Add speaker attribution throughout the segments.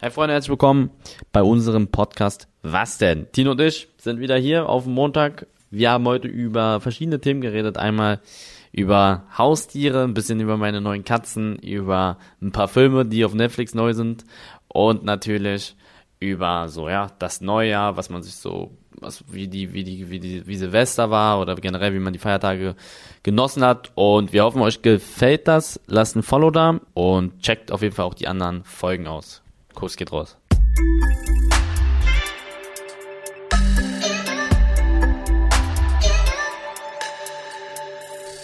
Speaker 1: Hey Freunde, herzlich willkommen bei unserem Podcast Was denn? Tino und ich sind wieder hier auf Montag. Wir haben heute über verschiedene Themen geredet. Einmal über Haustiere, ein bisschen über meine neuen Katzen, über ein paar Filme, die auf Netflix neu sind und natürlich über so ja das Neujahr, was man sich so was wie die wie die wie die wie Silvester war oder generell wie man die Feiertage genossen hat und wir hoffen euch gefällt das. Lasst ein Follow da und checkt auf jeden Fall auch die anderen Folgen aus. Kuss geht raus.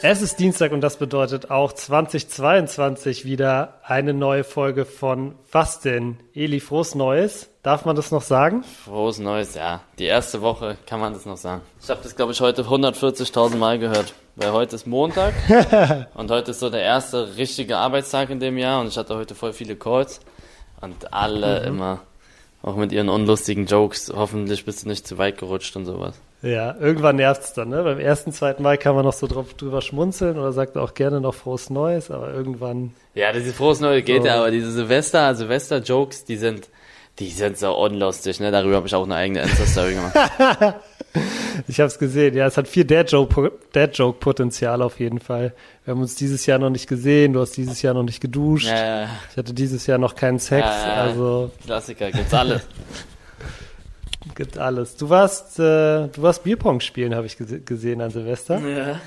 Speaker 2: Es ist Dienstag und das bedeutet auch 2022 wieder eine neue Folge von Was denn? Eli, frohes Neues. Darf man das noch sagen?
Speaker 1: Frohes Neues, ja. Die erste Woche kann man das noch sagen. Ich habe das, glaube ich, heute 140.000 Mal gehört. Weil heute ist Montag und heute ist so der erste richtige Arbeitstag in dem Jahr und ich hatte heute voll viele Calls und alle mhm. immer auch mit ihren unlustigen Jokes. Hoffentlich bist du nicht zu weit gerutscht und sowas.
Speaker 2: Ja, irgendwann nervt's dann, ne? Beim ersten, zweiten Mal kann man noch so drauf, drüber schmunzeln oder sagt auch gerne noch frohes Neues, aber irgendwann.
Speaker 1: Ja, diese frohes Neues geht so. ja, aber diese Silvester, Silvester-Jokes, die sind, die sind so unlustig, ne? Darüber habe ich auch eine eigene Insta-Story gemacht.
Speaker 2: ich habe es gesehen, ja, es hat viel Dad-Joke-Potenzial auf jeden Fall. Wir haben uns dieses Jahr noch nicht gesehen, du hast dieses Jahr noch nicht geduscht. Ja. Ich hatte dieses Jahr noch keinen Sex, ja, also.
Speaker 1: Klassiker, gibt's alles.
Speaker 2: Gibt alles. Du warst, äh, du warst Bierpong spielen, habe ich gese gesehen an Silvester.
Speaker 1: Ja.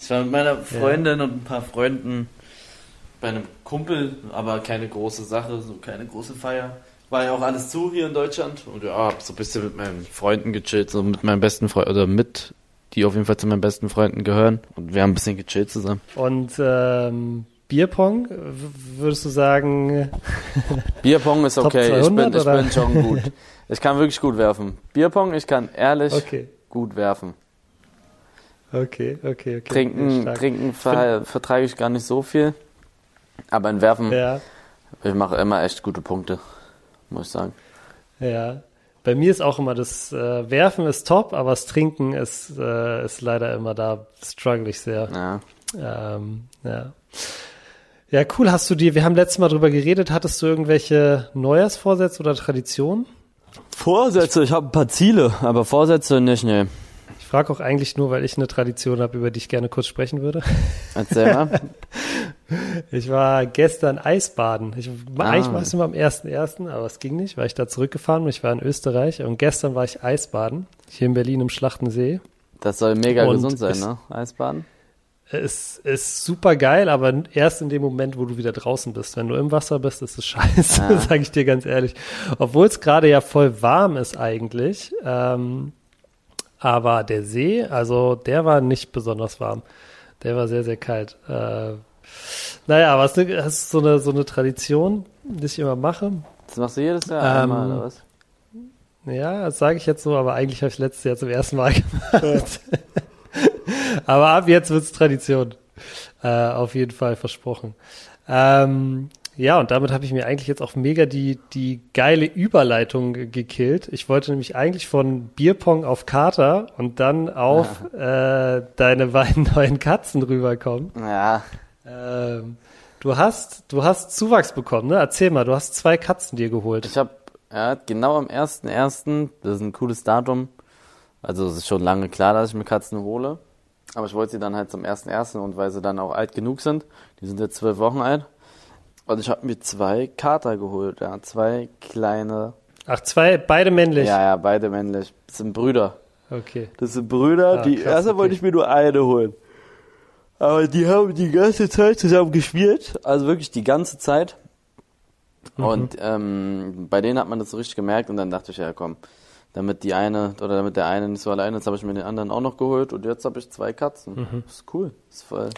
Speaker 1: Ich war mit meiner Freundin ja. und ein paar Freunden bei einem Kumpel, aber keine große Sache, so keine große Feier. War ja auch alles zu hier in Deutschland und ja, hab so ein bisschen mit meinen Freunden gechillt, so mit meinen besten Freunden, oder mit, die auf jeden Fall zu meinen besten Freunden gehören und wir haben ein bisschen gechillt zusammen.
Speaker 2: Und ähm, Bierpong, würdest du sagen?
Speaker 1: Bierpong ist okay, ich, bin, ich bin schon gut. Ich kann wirklich gut werfen. Bierpong, ich kann ehrlich okay. gut werfen.
Speaker 2: Okay, okay, okay.
Speaker 1: Trinken, trinken ver vertrage ich gar nicht so viel. Aber in Werfen, ja. ich mache immer echt gute Punkte, muss ich sagen.
Speaker 2: Ja, bei mir ist auch immer das äh, Werfen ist top, aber das Trinken ist, äh, ist leider immer da, struggle ich sehr. Ja. Ähm, ja. Ja, cool. Hast du dir, wir haben letztes Mal drüber geredet, hattest du irgendwelche Neujahrsvorsätze oder Traditionen?
Speaker 1: Vorsätze, ich habe ein paar Ziele, aber Vorsätze nicht, nee.
Speaker 2: Ich frage auch eigentlich nur, weil ich eine Tradition habe, über die ich gerne kurz sprechen würde.
Speaker 1: Erzähl mal.
Speaker 2: Ich war gestern Eisbaden. Ich, ah. Eigentlich war es immer am 1.1., aber es ging nicht, weil ich da zurückgefahren bin. Ich war in Österreich und gestern war ich Eisbaden, hier in Berlin im Schlachtensee.
Speaker 1: Das soll mega und gesund sein, ne? Eisbaden?
Speaker 2: Es ist super geil, aber erst in dem Moment, wo du wieder draußen bist. Wenn du im Wasser bist, ist es scheiße, ja. sage ich dir ganz ehrlich. Obwohl es gerade ja voll warm ist eigentlich. Ähm, aber der See, also der war nicht besonders warm. Der war sehr, sehr kalt. Äh, naja, aber hast du hast so eine, so eine Tradition, die ich immer mache?
Speaker 1: Das machst du jedes Jahr ähm, einmal, oder was?
Speaker 2: Ja, das sage ich jetzt so, aber eigentlich habe ich letztes Jahr zum ersten Mal gemacht. Aber ab jetzt wird's Tradition. Äh, auf jeden Fall versprochen. Ähm, ja, und damit habe ich mir eigentlich jetzt auch mega die, die geile Überleitung gekillt. Ich wollte nämlich eigentlich von Bierpong auf Kater und dann auf ja. äh, deine beiden neuen Katzen rüberkommen.
Speaker 1: Ja.
Speaker 2: Ähm, du hast, du hast Zuwachs bekommen, ne? Erzähl mal, du hast zwei Katzen dir geholt.
Speaker 1: Ich habe ja, genau am 1.1., das ist ein cooles Datum, also es ist schon lange klar, dass ich mir Katzen hole. Aber ich wollte sie dann halt zum ersten ersten und weil sie dann auch alt genug sind, die sind jetzt zwölf Wochen alt. Und ich habe mir zwei Kater geholt, ja, zwei kleine.
Speaker 2: Ach, zwei, beide männlich?
Speaker 1: Ja, ja, beide männlich. Das sind Brüder.
Speaker 2: Okay.
Speaker 1: Das sind Brüder, ah, die, krass, erst okay. wollte ich mir nur eine holen. Aber die haben die ganze Zeit zusammen gespielt, also wirklich die ganze Zeit. Mhm. Und ähm, bei denen hat man das so richtig gemerkt und dann dachte ich, ja komm, damit die eine oder damit der eine nicht so alleine ist, habe ich mir den anderen auch noch geholt und jetzt habe ich zwei Katzen. Mhm. Das ist cool. Das ist voll.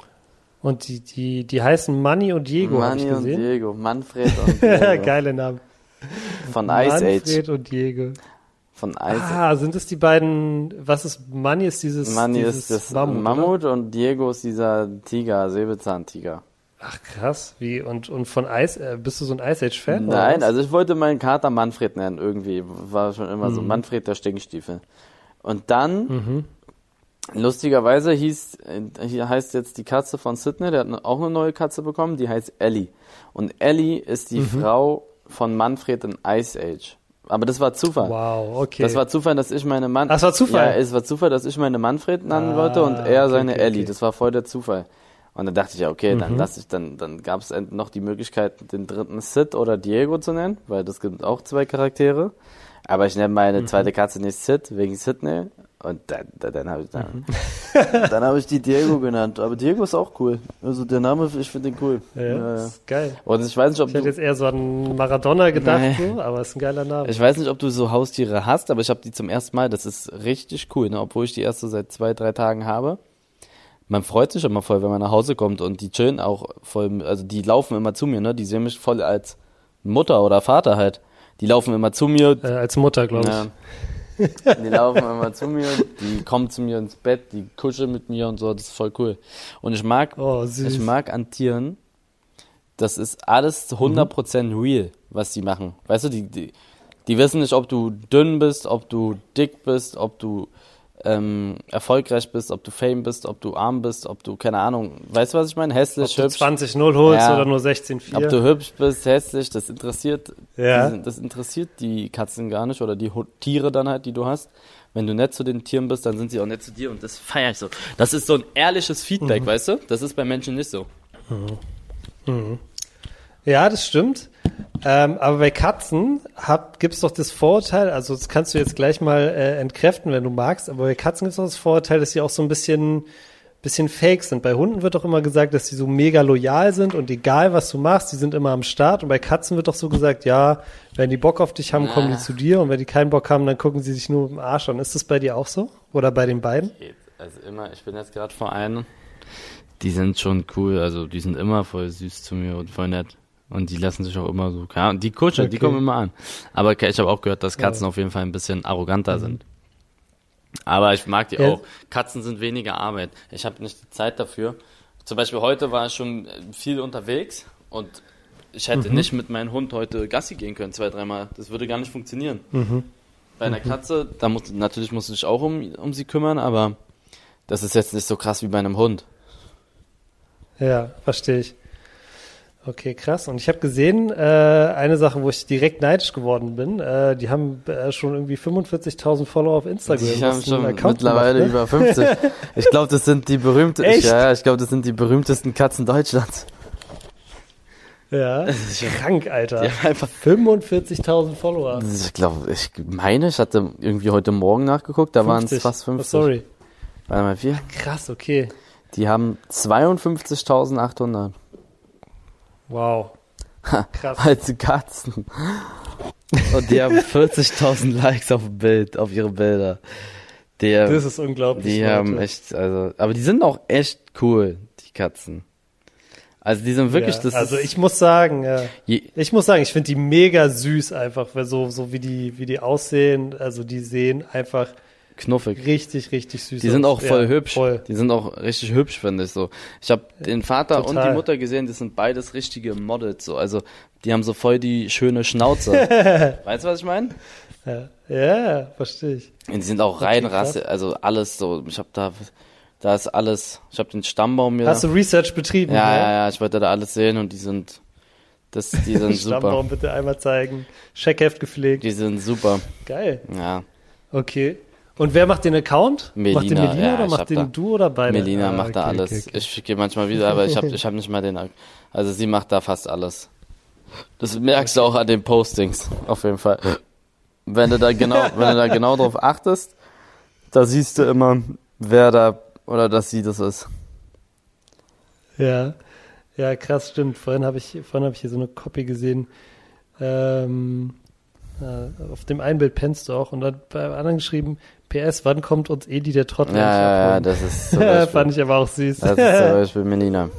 Speaker 2: Und die, die, die heißen Manni und Diego, Manni und
Speaker 1: Diego, Manfred und Diego.
Speaker 2: Geile Namen.
Speaker 1: Von Ice Manfred Age.
Speaker 2: Manfred und Diego.
Speaker 1: Von Ice
Speaker 2: Ah, sind es die beiden, was ist, Manni ist dieses
Speaker 1: Manni
Speaker 2: dieses
Speaker 1: ist das Mammut, Mammut und Diego ist dieser Tiger, Säbelzahntiger.
Speaker 2: Ach krass, wie und und von Ice äh, bist du so ein Ice Age Fan?
Speaker 1: Nein, also ich wollte meinen Kater Manfred nennen irgendwie, war schon immer mhm. so Manfred der Stinkstiefel. Und dann mhm. lustigerweise hieß hier heißt jetzt die Katze von Sydney, der hat auch eine neue Katze bekommen, die heißt Ellie. Und Ellie ist die mhm. Frau von Manfred in Ice Age. Aber das war Zufall.
Speaker 2: Wow, okay.
Speaker 1: Das war Zufall, dass ich meine Mann.
Speaker 2: Das war Zufall?
Speaker 1: Ja, es war Zufall, dass ich meine Manfred nennen
Speaker 2: Ah,
Speaker 1: wollte und er seine
Speaker 2: okay,
Speaker 1: Ellie.
Speaker 2: okay.
Speaker 1: Das war voll der Zufall. Und dann dachte ich, ja, okay,
Speaker 2: Mhm.
Speaker 1: dann lass ich, dann, dann gab es noch die Möglichkeit, den dritten Sid oder Diego zu nennen, weil das gibt auch zwei Charaktere. Aber ich nenne meine
Speaker 2: Mhm.
Speaker 1: zweite Katze nicht Sid, wegen Sydney. Und dann, dann, dann habe ich dann,
Speaker 2: Mhm.
Speaker 1: dann habe ich die Diego genannt. Aber Diego ist auch cool. Also der Name, ich finde den cool.
Speaker 2: ja,
Speaker 1: Ja, ja.
Speaker 2: Ist geil.
Speaker 1: Und ich weiß nicht, ob
Speaker 2: Ich hätte jetzt eher so an Maradona gedacht,
Speaker 1: Nee.
Speaker 2: so, aber ist ein geiler Name.
Speaker 1: ich weiß nicht, ob du so Haustiere hast, aber ich habe die zum ersten Mal. Das ist richtig cool, ne? obwohl ich die erste seit zwei, drei Tagen habe. Man freut sich immer voll, wenn man nach Hause kommt und die chillen auch voll, also die laufen immer zu mir, ne? Die sehen mich voll als Mutter oder Vater halt. Die laufen immer zu mir,
Speaker 2: äh, als Mutter, glaube ich.
Speaker 1: Ja. Die laufen immer zu mir, die kommen zu mir ins Bett, die kuscheln mit mir und so, das ist voll cool. Und ich mag,
Speaker 2: Oh,
Speaker 1: ich mag an Tieren, das ist alles 100% real, was die machen. Weißt du, die, die, die wissen nicht, ob du dünn bist, ob du dick bist, ob du ähm, erfolgreich bist, ob du Fame bist, ob du arm bist, ob du, keine Ahnung, weißt du, was ich meine? Hässlich,
Speaker 2: Ob du
Speaker 1: hübsch.
Speaker 2: 20-0 holst
Speaker 1: Ja.
Speaker 2: oder nur 16-4.
Speaker 1: Ob du hübsch bist, hässlich, das interessiert,
Speaker 2: Ja.
Speaker 1: die das interessiert die Katzen gar nicht oder die Tiere dann halt, die du hast. Wenn du nett zu den Tieren bist, dann sind sie auch nett zu dir und das feiere ich so. Das ist so ein ehrliches Feedback, weißt du? Das ist bei Menschen nicht so.
Speaker 2: Ja, das stimmt. Ähm, aber bei Katzen gibt es doch das Vorurteil, also das kannst du jetzt gleich mal äh, entkräften, wenn du magst, aber bei Katzen gibt es doch das Vorurteil, dass sie auch so ein bisschen, bisschen fake sind. Bei Hunden wird doch immer gesagt, dass sie so mega loyal sind und egal was du machst, die sind immer am Start. Und bei Katzen wird doch so gesagt, ja, wenn die Bock auf dich haben, kommen die
Speaker 1: Ah.
Speaker 2: zu dir und wenn die keinen Bock haben, dann gucken sie sich nur im Arsch an. Ist das bei dir auch so? Oder bei den beiden?
Speaker 1: Also immer, ich bin jetzt gerade vor einem, die sind schon cool, also die sind immer voll süß zu mir und voll nett. Und die lassen sich auch immer so, ja, und die kuscheln, die
Speaker 2: Okay.
Speaker 1: kommen immer an. Aber ich habe auch gehört, dass Katzen auf jeden Fall ein bisschen arroganter sind. Aber ich mag die
Speaker 2: Ja.
Speaker 1: auch. Katzen sind weniger Arbeit. Ich habe nicht die Zeit dafür. Zum Beispiel heute war ich schon äh, viel unterwegs und ich hätte nicht mit meinem Hund heute Gassi gehen können, zwei, dreimal. Das würde gar nicht funktionieren. Bei einer Katze, da muss, natürlich musst du dich auch um, um sie kümmern, aber das ist jetzt nicht so krass wie bei einem Hund.
Speaker 2: Ja, verstehe ich. Okay, krass. Und ich habe gesehen, äh, eine Sache, wo ich direkt neidisch geworden bin, äh, die haben äh, schon irgendwie 45.000 Follower auf Instagram.
Speaker 1: Die haben schon mittlerweile
Speaker 2: gemacht, ne?
Speaker 1: über 50. Ich glaube, das sind die berühmtesten,
Speaker 2: Echt?
Speaker 1: ja, ja, ich glaube, das sind die berühmtesten Katzen Deutschlands.
Speaker 2: Ja, krank, Alter.
Speaker 1: Die haben einfach
Speaker 2: 45.000 Follower.
Speaker 1: Ich glaube, ich meine, ich hatte irgendwie heute Morgen nachgeguckt, da waren es
Speaker 2: 50.
Speaker 1: fast
Speaker 2: Oh,
Speaker 1: 50.
Speaker 2: sorry.
Speaker 1: Warte mal, wir,
Speaker 2: Krass, okay.
Speaker 1: die haben 52.800
Speaker 2: Wow. Krass.
Speaker 1: als Katzen. Und die haben 40.000 Likes auf dem Bild, auf ihre Bilder. Die,
Speaker 2: Das ist unglaublich.
Speaker 1: die
Speaker 2: Leute.
Speaker 1: haben echt, also, aber die sind auch echt cool, die Katzen. Also die sind wirklich,
Speaker 2: ja,
Speaker 1: das
Speaker 2: also ich muss sagen, ja,
Speaker 1: je,
Speaker 2: ich muss sagen, ich finde die mega süß einfach, weil so, so wie die, wie die aussehen, also die sehen einfach
Speaker 1: knuffig.
Speaker 2: richtig, richtig süß
Speaker 1: Die sind auch voll
Speaker 2: ja,
Speaker 1: hübsch.
Speaker 2: Voll.
Speaker 1: Die sind auch richtig hübsch, finde ich so. Ich habe den Vater und
Speaker 2: Total.
Speaker 1: die Mutter gesehen, das sind beides richtige Models so. Also die haben so voll die schöne Schnauze. weißt du, was ich meine?
Speaker 2: Ja, ja verstehe ich.
Speaker 1: Und die sind auch
Speaker 2: Okay,
Speaker 1: rein. Rasse, also alles so. Ich habe da, da ist alles. Ich habe den Stammbaum mir.
Speaker 2: Hast du Research betrieben?
Speaker 1: ja, ja, ja. Ich wollte da alles sehen und die sind, das, die sind super.
Speaker 2: Stammbaum bitte einmal zeigen. Checkheft gepflegt.
Speaker 1: Die sind super.
Speaker 2: Geil.
Speaker 1: Ja.
Speaker 2: Okay. Und wer macht den Account? macht den
Speaker 1: Melina,
Speaker 2: Melina
Speaker 1: ja,
Speaker 2: oder macht den
Speaker 1: da-
Speaker 2: du oder beide?
Speaker 1: Melina
Speaker 2: Ah,
Speaker 1: macht da
Speaker 2: okay,
Speaker 1: alles.
Speaker 2: okay, okay.
Speaker 1: Ich schicke manchmal wieder, aber ich habe ich hab nicht mal den. Also sie macht da fast alles. Das merkst du auch an den Postings, auf jeden Fall. Wenn du da genau, wenn du da genau drauf achtest, da siehst du immer, wer da oder dass sie das ist.
Speaker 2: Ja, ja, krass, stimmt. Vorhin habe ich, vorhin habe ich hier so eine Copy gesehen. Ähm, äh, auf dem einen Bild pennst du auch und dann beim anderen geschrieben, PS, wann kommt uns Edi der Trottel?
Speaker 1: Ja, ja, ja, das ist zum Beispiel,
Speaker 2: Fand ich aber auch süß.
Speaker 1: das ist zum Beispiel Melina.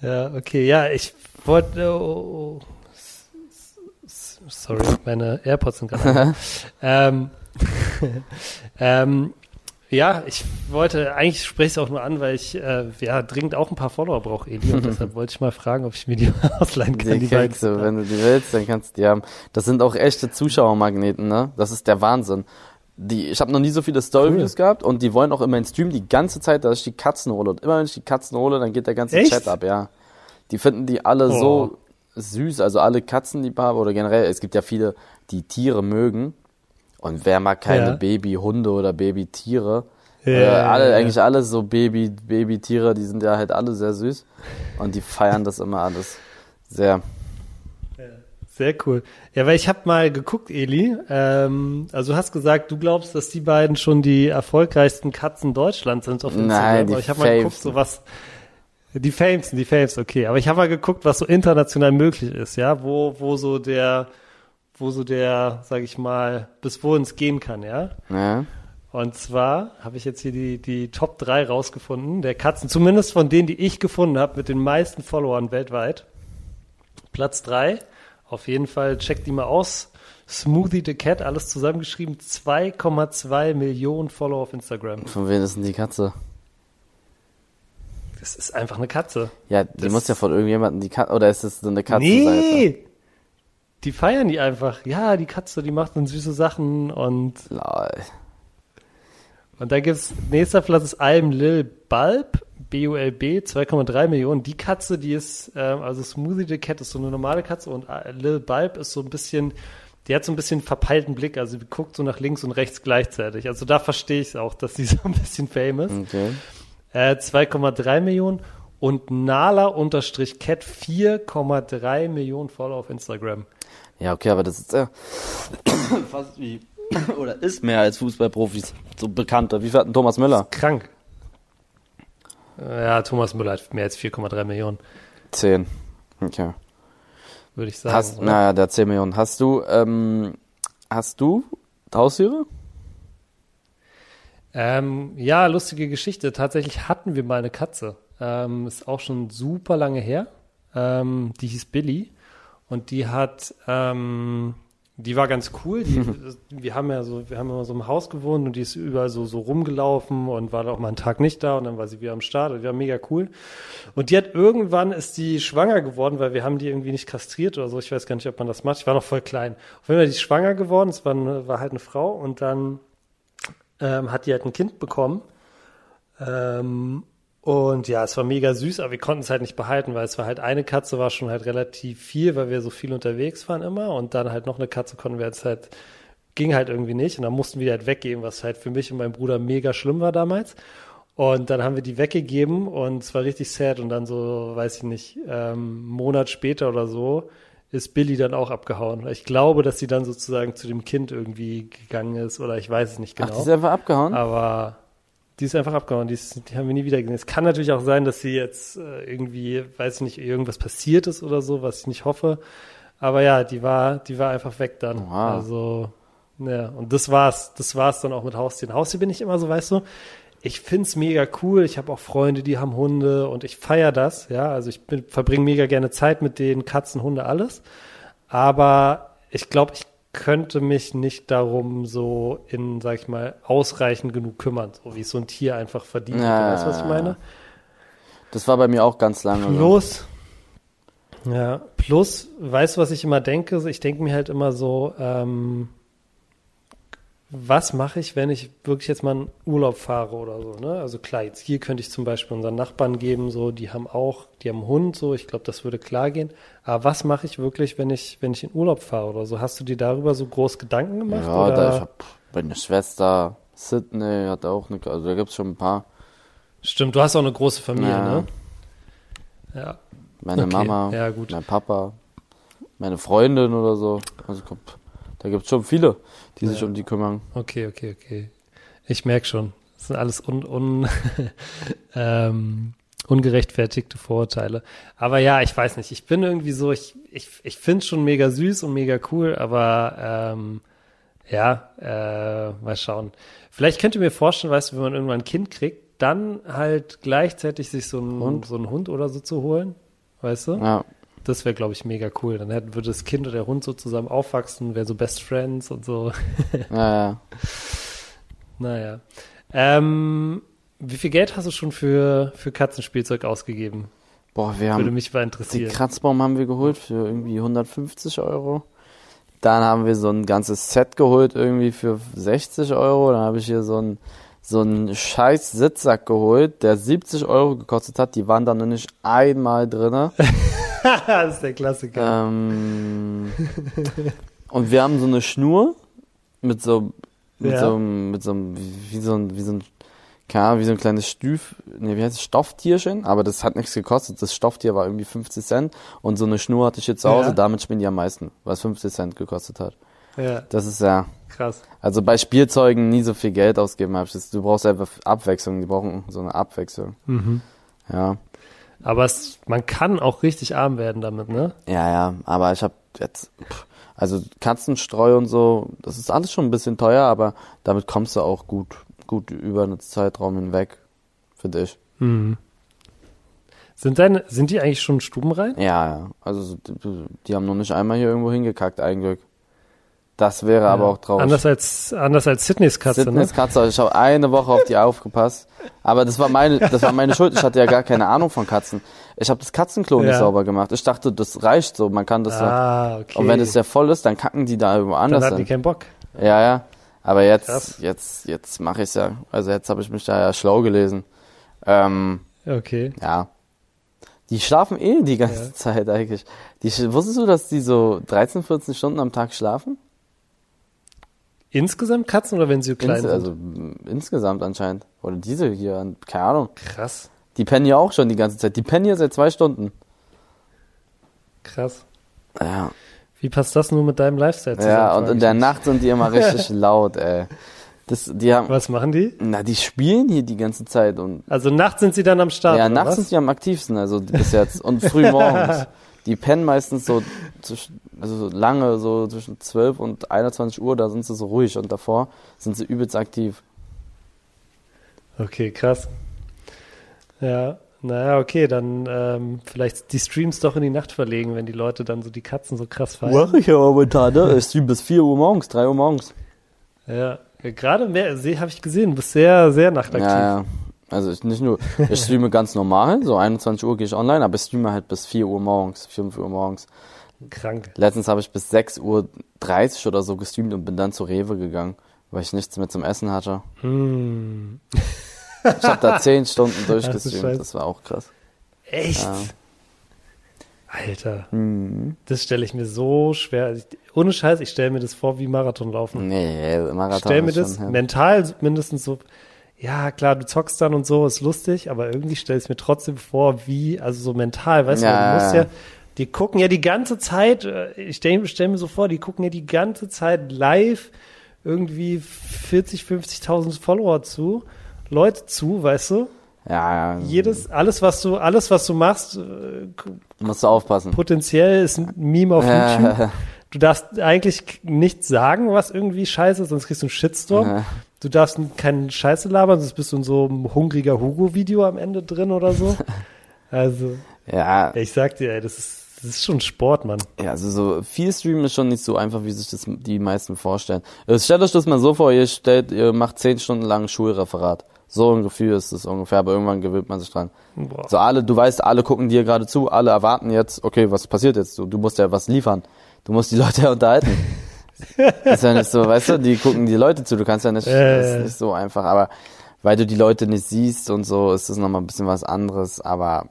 Speaker 2: Ja, okay, ja, ich wollte. Oh, oh, s- sorry, meine AirPods sind gerade. ähm, ähm, ja, ich wollte, eigentlich spreche ich es auch nur an, weil ich äh, ja dringend auch ein paar Follower brauche, Eli, und deshalb wollte ich mal fragen, ob ich mir die ausleihen kann.
Speaker 1: Die
Speaker 2: Die
Speaker 1: kriegst du, wenn du die willst, dann kannst du die haben. Das sind auch echte Zuschauermagneten, ne? Das ist der Wahnsinn. Die, ich habe noch nie so viele Story-Views gehabt und die wollen auch immer in Stream die ganze Zeit, dass ich die Katzen hole. Und immer wenn ich die Katzen hole, dann geht der ganze
Speaker 2: Echt?
Speaker 1: Chat ab, ja. Die finden die alle
Speaker 2: Oh.
Speaker 1: so süß. Also alle Katzenliebhaber oder generell, es gibt ja viele, die Tiere mögen. Und wer mag keine
Speaker 2: Ja.
Speaker 1: Babyhunde oder Babytiere?
Speaker 2: Ja,
Speaker 1: äh, alle,
Speaker 2: ja,
Speaker 1: eigentlich alles so Baby, Babytiere, die sind ja halt alle sehr süß. Und die feiern das immer alles sehr.
Speaker 2: Sehr cool. Ja, weil ich habe mal geguckt, Eli. Ähm, also du hast gesagt, du glaubst, dass die beiden schon die erfolgreichsten Katzen Deutschlands sind auf Instagram.
Speaker 1: Nein, die
Speaker 2: Aber ich habe mal geguckt, so was die Famesen, die Fames, okay. Aber ich habe mal geguckt, was so international möglich ist, ja, wo wo so der wo so der, sag ich mal, bis wohin es gehen kann, ja.
Speaker 1: Ja.
Speaker 2: Und zwar habe ich jetzt hier die, die Top 3 rausgefunden, der Katzen, zumindest von denen, die ich gefunden habe, mit den meisten Followern weltweit. Platz 3, auf jeden Fall, checkt die mal aus. Smoothie the Cat, alles zusammengeschrieben, 2,2 Millionen Follower auf Instagram.
Speaker 1: Von wem ist denn die Katze?
Speaker 2: Das ist einfach eine Katze.
Speaker 1: Ja, die
Speaker 2: Das-
Speaker 1: muss ja von irgendjemandem die Katze, oder ist das so eine Katze?
Speaker 2: nee! Die feiern die einfach. Ja, die Katze, die macht dann süße Sachen und
Speaker 1: Lol.
Speaker 2: Und da gibt's, nächster Platz ist Alm Lil Bulb, B-U-L-B, 2,3 Millionen. Die Katze, die ist, ähm, also Smoothie the Cat ist so eine normale Katze und äh, Lil Bulb ist so ein bisschen, die hat so ein bisschen verpeilten Blick, also die guckt so nach links und rechts gleichzeitig. Also da verstehe ich auch, dass die so ein bisschen fame ist.
Speaker 1: Okay.
Speaker 2: Äh, 2,3 Millionen und Nala-Cat 4,3 Millionen Follower auf Instagram.
Speaker 1: Ja, okay, aber das ist ja fast wie, oder ist mehr als Fußballprofis, so bekannter. Wie viel hat denn Thomas Müller?
Speaker 2: Krank. Äh, Ja, Thomas Müller hat mehr als 4,3 Millionen,
Speaker 1: Zehn. Okay.
Speaker 2: würde ich sagen.
Speaker 1: Hast,
Speaker 2: oder?
Speaker 1: naja, der hat 10 Millionen. Hast du, ähm, hast du Haustiere?
Speaker 2: Ähm, ja, lustige Geschichte. Tatsächlich hatten wir mal eine Katze. Ähm, ist auch schon super lange her. Ähm, die hieß Billy. Und die hat, ähm, die war ganz cool. Die, wir haben ja so, wir haben immer so im Haus gewohnt und die ist überall so, so rumgelaufen und war auch mal einen Tag nicht da und dann war sie wieder am Start und die war mega cool. Und die hat irgendwann ist die schwanger geworden, weil wir haben die irgendwie nicht kastriert oder so. Ich weiß gar nicht, ob man das macht. Ich war noch voll klein. Auf jeden Fall die ist schwanger geworden. Es war, eine, war halt eine Frau und dann ähm, hat die halt ein Kind bekommen. Ähm, und ja, es war mega süß, aber wir konnten es halt nicht behalten, weil es war halt eine Katze, war schon halt relativ viel, weil wir so viel unterwegs waren immer. Und dann halt noch eine Katze konnten wir jetzt halt, ging halt irgendwie nicht. Und dann mussten wir die halt weggeben, was halt für mich und meinen Bruder mega schlimm war damals. Und dann haben wir die weggegeben und es war richtig sad. Und dann so, weiß ich nicht, ähm, Monat später oder so, ist Billy dann auch abgehauen. Ich glaube, dass sie dann sozusagen zu dem Kind irgendwie gegangen ist oder ich weiß es nicht genau.
Speaker 1: Ach, die ist einfach abgehauen?
Speaker 2: Aber die ist einfach abgehauen. Die, ist, die haben wir nie wieder gesehen. Es kann natürlich auch sein, dass sie jetzt äh, irgendwie, weiß ich nicht, irgendwas passiert ist oder so, was ich nicht hoffe. Aber ja, die war, die war einfach weg dann.
Speaker 1: Wow.
Speaker 2: Also, ja, und das war's. Das war's dann auch mit Haustieren. Haustier bin ich immer so, weißt du, ich find's mega cool. Ich habe auch Freunde, die haben Hunde und ich feier das. Ja, also ich verbringe mega gerne Zeit mit denen, Katzen, Hunde, alles. Aber ich glaube, ich könnte mich nicht darum so in, sag ich mal, ausreichend genug kümmern, so wie es so ein Tier einfach verdient.
Speaker 1: Ja,
Speaker 2: weißt du, was ich meine?
Speaker 1: Das war bei mir auch ganz lange. so.
Speaker 2: Plus, ja, plus, weißt du, was ich immer denke? Ich denke mir halt immer so, ähm, was mache ich, wenn ich wirklich jetzt mal einen Urlaub fahre oder so, ne? Also klar, jetzt hier könnte ich zum Beispiel unseren Nachbarn geben, so, die haben auch, die haben einen Hund, so, ich glaube, das würde klar gehen. Aber was mache ich wirklich, wenn ich, wenn ich in Urlaub fahre oder so? Hast du dir darüber so groß Gedanken gemacht?
Speaker 1: Ja,
Speaker 2: oder?
Speaker 1: da, ich hab meine Schwester, Sydney, hat auch eine, also da gibt's schon ein paar.
Speaker 2: Stimmt, du hast auch eine große Familie,
Speaker 1: Ja.
Speaker 2: ne? Ja.
Speaker 1: Meine
Speaker 2: Okay,
Speaker 1: Mama,
Speaker 2: ja, gut.
Speaker 1: mein Papa, meine Freundin oder so. Also kommt, da gibt's schon viele, die sich
Speaker 2: Ja.
Speaker 1: um die kümmern.
Speaker 2: Okay, okay, okay. Ich merke schon. Das sind alles un, un, ähm, ungerechtfertigte Vorurteile. Aber ja, ich weiß nicht. Ich bin irgendwie so, ich, ich, ich finde es schon mega süß und mega cool, aber ähm, ja, äh, mal schauen. Vielleicht könnt ihr mir vorstellen, weißt du, wenn man irgendwann ein Kind kriegt, dann halt gleichzeitig sich so einen
Speaker 1: Hund?
Speaker 2: so einen Hund oder so zu holen. Weißt du?
Speaker 1: Ja,
Speaker 2: Das wäre, glaube ich, mega cool. Dann hätte, würde das Kind und der Hund so zusammen aufwachsen, wäre so Best Friends und so.
Speaker 1: ja, ja.
Speaker 2: Naja. Ähm, wie viel Geld hast du schon für, für Katzenspielzeug ausgegeben?
Speaker 1: Boah, wir
Speaker 2: Würde
Speaker 1: haben
Speaker 2: mich mal
Speaker 1: die
Speaker 2: interessieren.
Speaker 1: Kratzbaum haben wir geholt für irgendwie 150 Euro. Dann haben wir so ein ganzes Set geholt irgendwie für 60 Euro. Dann habe ich hier so ein so einen scheiß Sitzsack geholt, der 70 Euro gekostet hat. Die waren dann noch nicht einmal drinne.
Speaker 2: das ist der Klassiker.
Speaker 1: Ähm, und wir haben so eine Schnur mit so, mit
Speaker 2: Ja.
Speaker 1: so, einem- mit so, wie so ein, wie so ein, keine Ahnung, wie so ein kleines Stüf, nee, wie heißt es, Stofftierchen, aber das hat nichts gekostet. Das Stofftier war irgendwie 50 Cent und so eine Schnur hatte ich jetzt zu Hause,
Speaker 2: Ja.
Speaker 1: damit spielen die am meisten, was 50 Cent gekostet hat.
Speaker 2: Ja,
Speaker 1: Das ist ja,
Speaker 2: krass.
Speaker 1: also bei Spielzeugen nie so viel Geld ausgeben. Du brauchst einfach Abwechslung, die brauchen so eine Abwechslung.
Speaker 2: Mhm.
Speaker 1: Ja.
Speaker 2: Aber es, man kann auch richtig arm werden damit, ne?
Speaker 1: Ja, ja, aber ich habe jetzt, also Katzenstreu und so, das ist alles schon ein bisschen teuer, aber damit kommst du auch gut, gut über einen Zeitraum hinweg, finde ich.
Speaker 2: Mhm. Sind deine, sind die eigentlich schon stubenrein?
Speaker 1: Ja, ja, also die, die haben noch nicht einmal hier irgendwo hingekackt, eigentlich. Das wäre aber auch traurig.
Speaker 2: Anders als, anders als Sydneys Katze,
Speaker 1: Sydneys
Speaker 2: ne?
Speaker 1: Katze, ich habe eine Woche auf die aufgepasst. Aber das war meine, das war meine Schuld. Ich hatte ja gar keine Ahnung von Katzen. Ich habe das Katzenklo nicht
Speaker 2: Ja.
Speaker 1: sauber gemacht. Ich dachte, das reicht so. Man kann das. ja-
Speaker 2: Ah, okay.
Speaker 1: Und wenn es ja voll ist, dann kacken die da irgendwo
Speaker 2: Dann
Speaker 1: anders
Speaker 2: hatten die
Speaker 1: hin.
Speaker 2: keinen Bock.
Speaker 1: Ja, ja. Aber jetzt,
Speaker 2: Krass.
Speaker 1: jetzt, jetzt mache ich's ja. Also jetzt habe ich mich da ja schlau gelesen. Ähm,
Speaker 2: Okay.
Speaker 1: ja. Die schlafen eh die ganze
Speaker 2: Ja.
Speaker 1: Zeit eigentlich. Die, wusstest du, dass die so 13, 14 Stunden am Tag schlafen?
Speaker 2: Insgesamt Katzen oder wenn sie so klein
Speaker 1: Ins,
Speaker 2: sind?
Speaker 1: also insgesamt anscheinend. Oder diese hier, keine Ahnung.
Speaker 2: krass,
Speaker 1: Die pennen ja auch schon die ganze Zeit. Die pennen hier seit zwei Stunden.
Speaker 2: krass.
Speaker 1: Ja,
Speaker 2: Wie passt das nur mit deinem Lifestyle zusammen?
Speaker 1: ja und in der. Nacht sind die immer richtig laut, ey. Das, die haben,
Speaker 2: Was machen die?
Speaker 1: na, die spielen hier die ganze Zeit und
Speaker 2: Also nachts sind sie dann am Start,
Speaker 1: ja, nachts
Speaker 2: was?
Speaker 1: sind die am aktivsten, also bis jetzt und früh morgens. Die pennen meistens so zwischen, also so lange, so zwischen 12 und 21 Uhr, da sind sie so ruhig und davor sind sie übelst aktiv.
Speaker 2: Okay, krass. Ja, naja, okay, dann ähm, vielleicht die Streams doch in die Nacht verlegen, wenn die Leute dann so die Katzen so krass feiern.
Speaker 1: Mach ich ja momentan, ne? Ich stream bis 4 Uhr morgens, 3 Uhr morgens.
Speaker 2: Ja, gerade mehr, habe ich gesehen, du bist sehr, sehr nachtaktiv.
Speaker 1: Ja, ja. Also ich nicht nur, ich streame ganz normal, so 21 Uhr gehe ich online, aber ich streame halt bis 4 Uhr morgens, 5 Uhr morgens.
Speaker 2: Krank.
Speaker 1: Letztens habe ich bis 6 Uhr 30 oder so gestreamt und bin dann zu Rewe gegangen, weil ich nichts mehr zum Essen hatte.
Speaker 2: Hm.
Speaker 1: Ich habe da 10 Stunden durchgestreamt, das war auch krass.
Speaker 2: Echt?
Speaker 1: Ja.
Speaker 2: Alter,
Speaker 1: Mhm.
Speaker 2: das stelle ich mir so schwer. Ich, ohne Scheiß, ich stelle mir das vor wie Marathonlaufen.
Speaker 1: Nee, Marathon
Speaker 2: Ich stelle mir das
Speaker 1: ja.
Speaker 2: mental mindestens so. Ja, klar, du zockst dann und so, ist lustig, aber irgendwie stelle ich mir trotzdem vor, wie, also so mental, weißt
Speaker 1: Ja,
Speaker 2: du, du musst ja. die gucken ja die ganze Zeit, äh, ich stelle stell mir so vor, die gucken ja die ganze Zeit live irgendwie 40, 50.000 Follower zu, Leute zu, weißt du?
Speaker 1: Ja, ja.
Speaker 2: Jedes, alles was du, alles was du machst, äh,
Speaker 1: Musst du aufpassen.
Speaker 2: potenziell ist ein Meme auf YouTube.
Speaker 1: Ja,
Speaker 2: Du darfst eigentlich nichts sagen, was irgendwie scheiße ist, sonst kriegst du einen Shitstorm.
Speaker 1: Ja.
Speaker 2: Du darfst keinen Scheiße labern, sonst bist du in so einem hungriger Hugo-Video am Ende drin oder so. Also,
Speaker 1: ja,
Speaker 2: ich sag dir, ey, das ist, das ist schon Sport, Mann.
Speaker 1: Ja, also so viel streamen ist schon nicht so einfach, wie sich das die meisten vorstellen. Äh, Stellt euch das mal so vor, ihr stellt, ihr macht zehn Stunden lang ein Schulreferat. So ein Gefühl ist es ungefähr, aber irgendwann gewöhnt man sich dran.
Speaker 2: Boah.
Speaker 1: So alle, du weißt, alle gucken dir gerade zu, alle erwarten jetzt, okay, was passiert jetzt? Du, du musst ja was liefern. Du musst die Leute ja unterhalten. Ist ja nicht so, weißt du, die gucken die Leute zu, du kannst ja nicht,
Speaker 2: Äh.
Speaker 1: das ist nicht so einfach, aber weil du die Leute nicht siehst und so, ist das nochmal ein bisschen was anderes, aber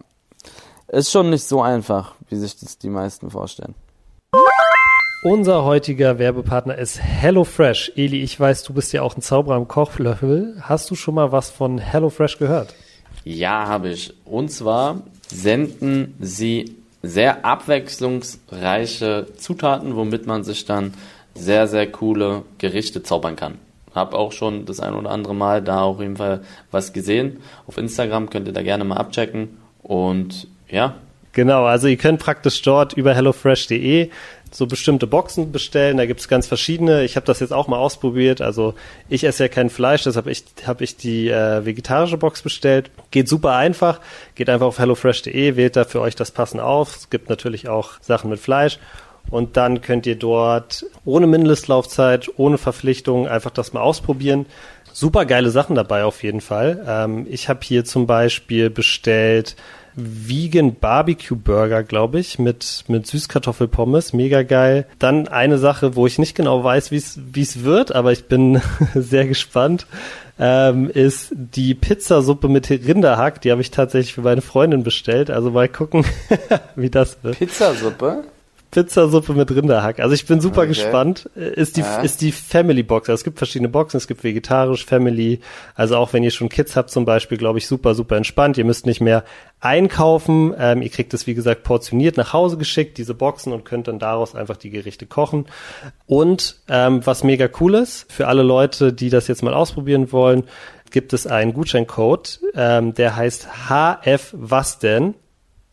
Speaker 1: ist schon nicht so einfach, wie sich das die meisten vorstellen.
Speaker 2: Unser heutiger Werbepartner ist HelloFresh. Eli, ich weiß, du bist ja auch ein Zauberer am Kochlöffel. Hast du schon mal was von HelloFresh gehört?
Speaker 1: Ja, habe ich. Und zwar senden sie sehr abwechslungsreiche Zutaten, womit man sich dann sehr, sehr coole Gerichte zaubern kann. Hab auch schon das ein oder andere Mal da auf jeden Fall was gesehen. Auf Instagram könnt ihr da gerne mal abchecken. Und ja,
Speaker 2: Genau, also ihr könnt praktisch dort über hellofresh.de so bestimmte Boxen bestellen. Da gibt's ganz verschiedene. Ich habe das jetzt auch mal ausprobiert. Also ich esse ja kein Fleisch, deshalb ich, habe ich die äh, vegetarische Box bestellt. Geht super einfach. Geht einfach auf hellofresh.de, wählt da für euch das passend auf. Es gibt natürlich auch Sachen mit Fleisch. Und dann könnt ihr dort ohne Mindestlaufzeit, ohne Verpflichtung einfach das mal ausprobieren. Super geile Sachen dabei auf jeden Fall. Ähm, ich habe hier zum Beispiel bestellt Vegan Barbecue Burger, glaube ich, mit, mit Süßkartoffelpommes. Mega geil. Dann eine Sache, wo ich nicht genau weiß, wie es wird, aber ich bin sehr gespannt, ähm, ist die Pizzasuppe mit Rinderhack. Die habe ich tatsächlich für meine Freundin bestellt. Also mal gucken, wie das wird.
Speaker 1: Pizzasuppe?
Speaker 2: Pizzasuppe mit Rinderhack. Also ich bin super okay. gespannt. Ist die, ja. ist die Family Box. Also es gibt verschiedene Boxen. Es gibt vegetarisch, Family. Also auch wenn ihr schon Kids habt zum Beispiel, glaube ich, super, super entspannt. Ihr müsst nicht mehr einkaufen. Ähm, ihr kriegt es, wie gesagt, portioniert nach Hause geschickt, diese Boxen, und könnt dann daraus einfach die Gerichte kochen. Und ähm, was mega cool ist, für alle Leute, die das jetzt mal ausprobieren wollen, gibt es einen Gutscheincode, ähm, der heißt HF was denn?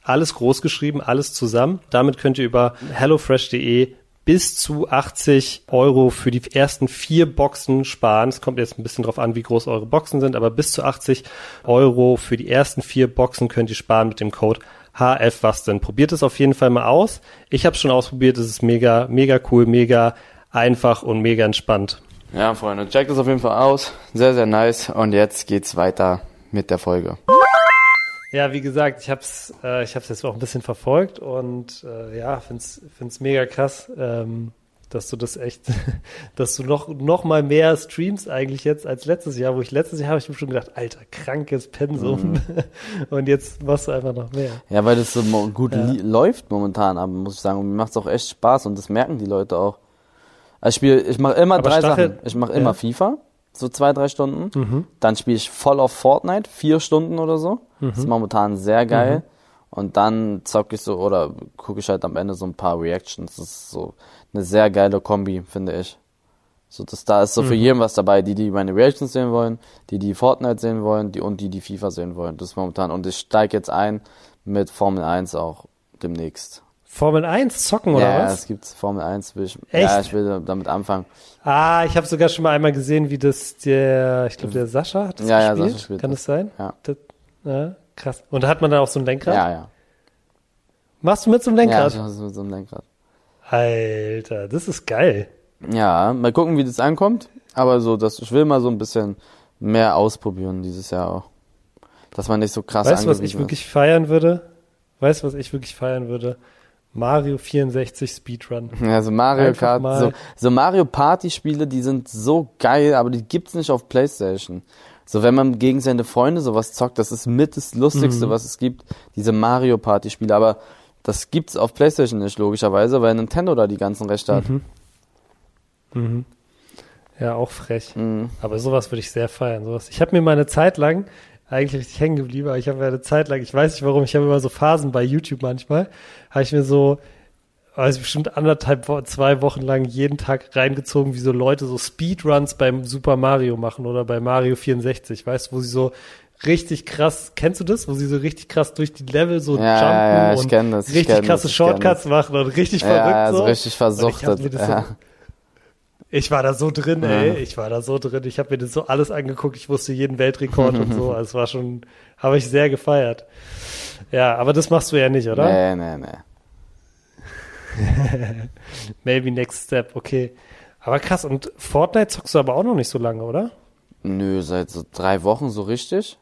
Speaker 2: Alles groß geschrieben, alles zusammen. Damit könnt ihr über hellofresh.de bis zu 80 Euro für die ersten vier Boxen sparen. Es kommt jetzt ein bisschen drauf an, wie groß eure Boxen sind, aber bis zu 80 Euro für die ersten vier Boxen könnt ihr sparen mit dem Code HF was denn. Probiert es auf jeden Fall mal aus. Ich habe schon ausprobiert, es ist mega, mega cool, mega einfach und mega entspannt.
Speaker 1: Ja, Freunde, checkt es auf jeden Fall aus. Sehr, sehr nice. Und jetzt geht's weiter mit der Folge.
Speaker 2: Ja, wie gesagt, ich hab's, äh, ich hab's jetzt auch ein bisschen verfolgt und äh, ja, find's, find's mega krass, ähm, dass du das echt, dass du noch noch mal mehr streamst eigentlich jetzt als letztes Jahr, wo ich letztes Jahr habe ich mir schon gedacht, alter, krankes Pensum mhm. und jetzt machst du einfach noch mehr.
Speaker 1: Ja, weil das so gut ja. läuft momentan, aber muss ich sagen, und mir macht's auch echt Spaß und das merken die Leute auch. Also ich spiele, ich mache immer aber drei Stachel, Sachen. Ich mache immer ja. FIFA, so zwei, drei Stunden. Mhm. Dann spiele ich voll auf Fortnite, vier Stunden oder so. Mhm. Das ist momentan sehr geil. Mhm. Und dann zocke ich so oder gucke ich halt am Ende so ein paar Reactions. Das ist so eine sehr geile Kombi, finde ich. So, das, da ist so für mhm. jeden was dabei. Die, die meine Reactions sehen wollen, die, die Fortnite sehen wollen, die und die, die FIFA sehen wollen. Das ist momentan. Und ich steige jetzt ein mit Formel 1 auch demnächst.
Speaker 2: Formel 1 zocken oder
Speaker 1: ja,
Speaker 2: was?
Speaker 1: Ja, es gibt Formel 1. Will ich, Echt? Ja, ich will damit anfangen.
Speaker 2: Ah, ich habe sogar schon mal einmal gesehen, wie das der, ich glaube, der Sascha hat das ja, gespielt. Ja, Sascha spielt Kann das sein?
Speaker 1: Ja.
Speaker 2: Das, ja. Krass. Und da hat man dann auch so ein Lenkrad?
Speaker 1: Ja, ja.
Speaker 2: Machst du mit so einem Lenkrad?
Speaker 1: Ja, ich mach mit so einem Lenkrad.
Speaker 2: Alter, das ist geil.
Speaker 1: Ja, mal gucken, wie das ankommt. Aber so, dass ich will mal so ein bisschen mehr ausprobieren dieses Jahr auch. Dass man nicht so krass
Speaker 2: Weißt du, was ich ist. wirklich feiern würde? Weißt du, was ich wirklich feiern würde? Mario 64 Speedrun.
Speaker 1: Ja, so Mario Kart, so, so Mario Party Spiele, die sind so geil, aber die gibt's nicht auf Playstation. So, wenn man gegen seine Freunde sowas zockt, das ist mit das Lustigste, mhm. was es gibt, diese Mario Party Spiele, aber das gibt's auf Playstation nicht, logischerweise, weil Nintendo da die ganzen Rechte hat.
Speaker 2: Mhm. Mhm. Ja, auch frech. Mhm. Aber sowas würde ich sehr feiern. Sowas. Ich habe mir mal eine Zeit lang eigentlich richtig hängen geblieben, aber ich habe mir eine Zeit lang, ich weiß nicht warum, ich habe immer so Phasen bei YouTube manchmal, habe ich mir so also bestimmt anderthalb, zwei Wochen lang jeden Tag reingezogen, wie so Leute so Speedruns beim Super Mario machen oder bei Mario 64, weißt du, wo sie so richtig krass, kennst du das, wo sie so richtig krass durch die Level so
Speaker 1: ja, jumpen ja, ja, und das,
Speaker 2: richtig krasse Shortcuts machen und richtig
Speaker 1: ja,
Speaker 2: verrückt
Speaker 1: ja,
Speaker 2: so.
Speaker 1: richtig versuchtet.
Speaker 2: Ich, ja. so, ich war da so drin, ey, ich war da so drin, ich habe mir das so alles angeguckt, ich wusste jeden Weltrekord und so, also es war schon, habe ich sehr gefeiert. Ja, aber das machst du ja nicht, oder?
Speaker 1: Nee, nee, nee.
Speaker 2: Maybe next step, okay. Aber krass, und Fortnite zockst du aber auch noch nicht so lange, oder?
Speaker 1: Nö, seit so drei Wochen so richtig.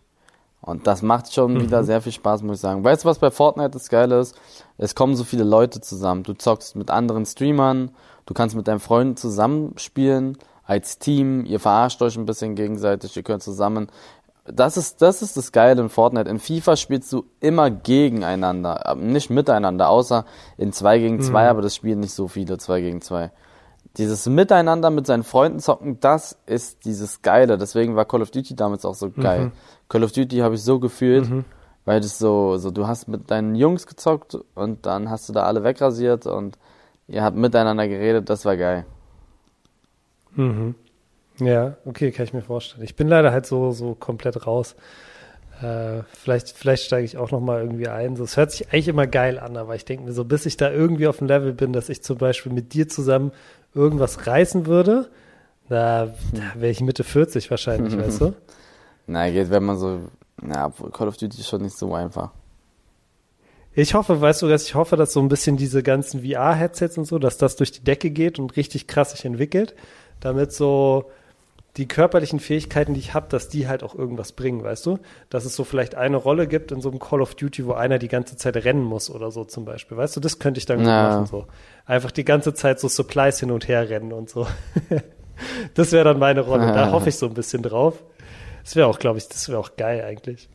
Speaker 1: Und das macht schon mhm. wieder sehr viel Spaß, muss ich sagen. Weißt du, was bei Fortnite das Geile ist? Es kommen so viele Leute zusammen. Du zockst mit anderen Streamern, du kannst mit deinen Freunden zusammenspielen, als Team, ihr verarscht euch ein bisschen gegenseitig, ihr könnt zusammen das ist, das ist das Geile in Fortnite. In FIFA spielst du immer gegeneinander, nicht miteinander, außer in 2 gegen 2, mhm. aber das spielen nicht so viele 2 gegen 2. Dieses Miteinander mit seinen Freunden zocken, das ist dieses Geile. Deswegen war Call of Duty damals auch so geil. Mhm. Call of Duty habe ich so gefühlt, mhm. weil das so, so, du hast mit deinen Jungs gezockt und dann hast du da alle wegrasiert und ihr habt miteinander geredet, das war geil.
Speaker 2: Mhm. Ja, okay, kann ich mir vorstellen. Ich bin leider halt so, so komplett raus. Äh, vielleicht, vielleicht steige ich auch noch mal irgendwie ein. So, es hört sich eigentlich immer geil an, aber ich denke mir so, bis ich da irgendwie auf dem Level bin, dass ich zum Beispiel mit dir zusammen irgendwas reißen würde, da, da wäre ich Mitte 40 wahrscheinlich, weißt du?
Speaker 1: Na, geht, wenn man so, na, Call of Duty ist schon nicht so einfach.
Speaker 2: Ich hoffe, weißt du, dass ich hoffe, dass so ein bisschen diese ganzen VR-Headsets und so, dass das durch die Decke geht und richtig krass sich entwickelt, damit so die körperlichen Fähigkeiten, die ich habe, dass die halt auch irgendwas bringen, weißt du? Dass es so vielleicht eine Rolle gibt in so einem Call of Duty, wo einer die ganze Zeit rennen muss oder so zum Beispiel, weißt du? Das könnte ich dann gut
Speaker 1: Ja.
Speaker 2: machen, so. Einfach die ganze Zeit so Supplies hin und her rennen und so. das wäre dann meine Rolle. Da hoffe ich so ein bisschen drauf. Das wäre auch, glaube ich, das wäre auch geil eigentlich.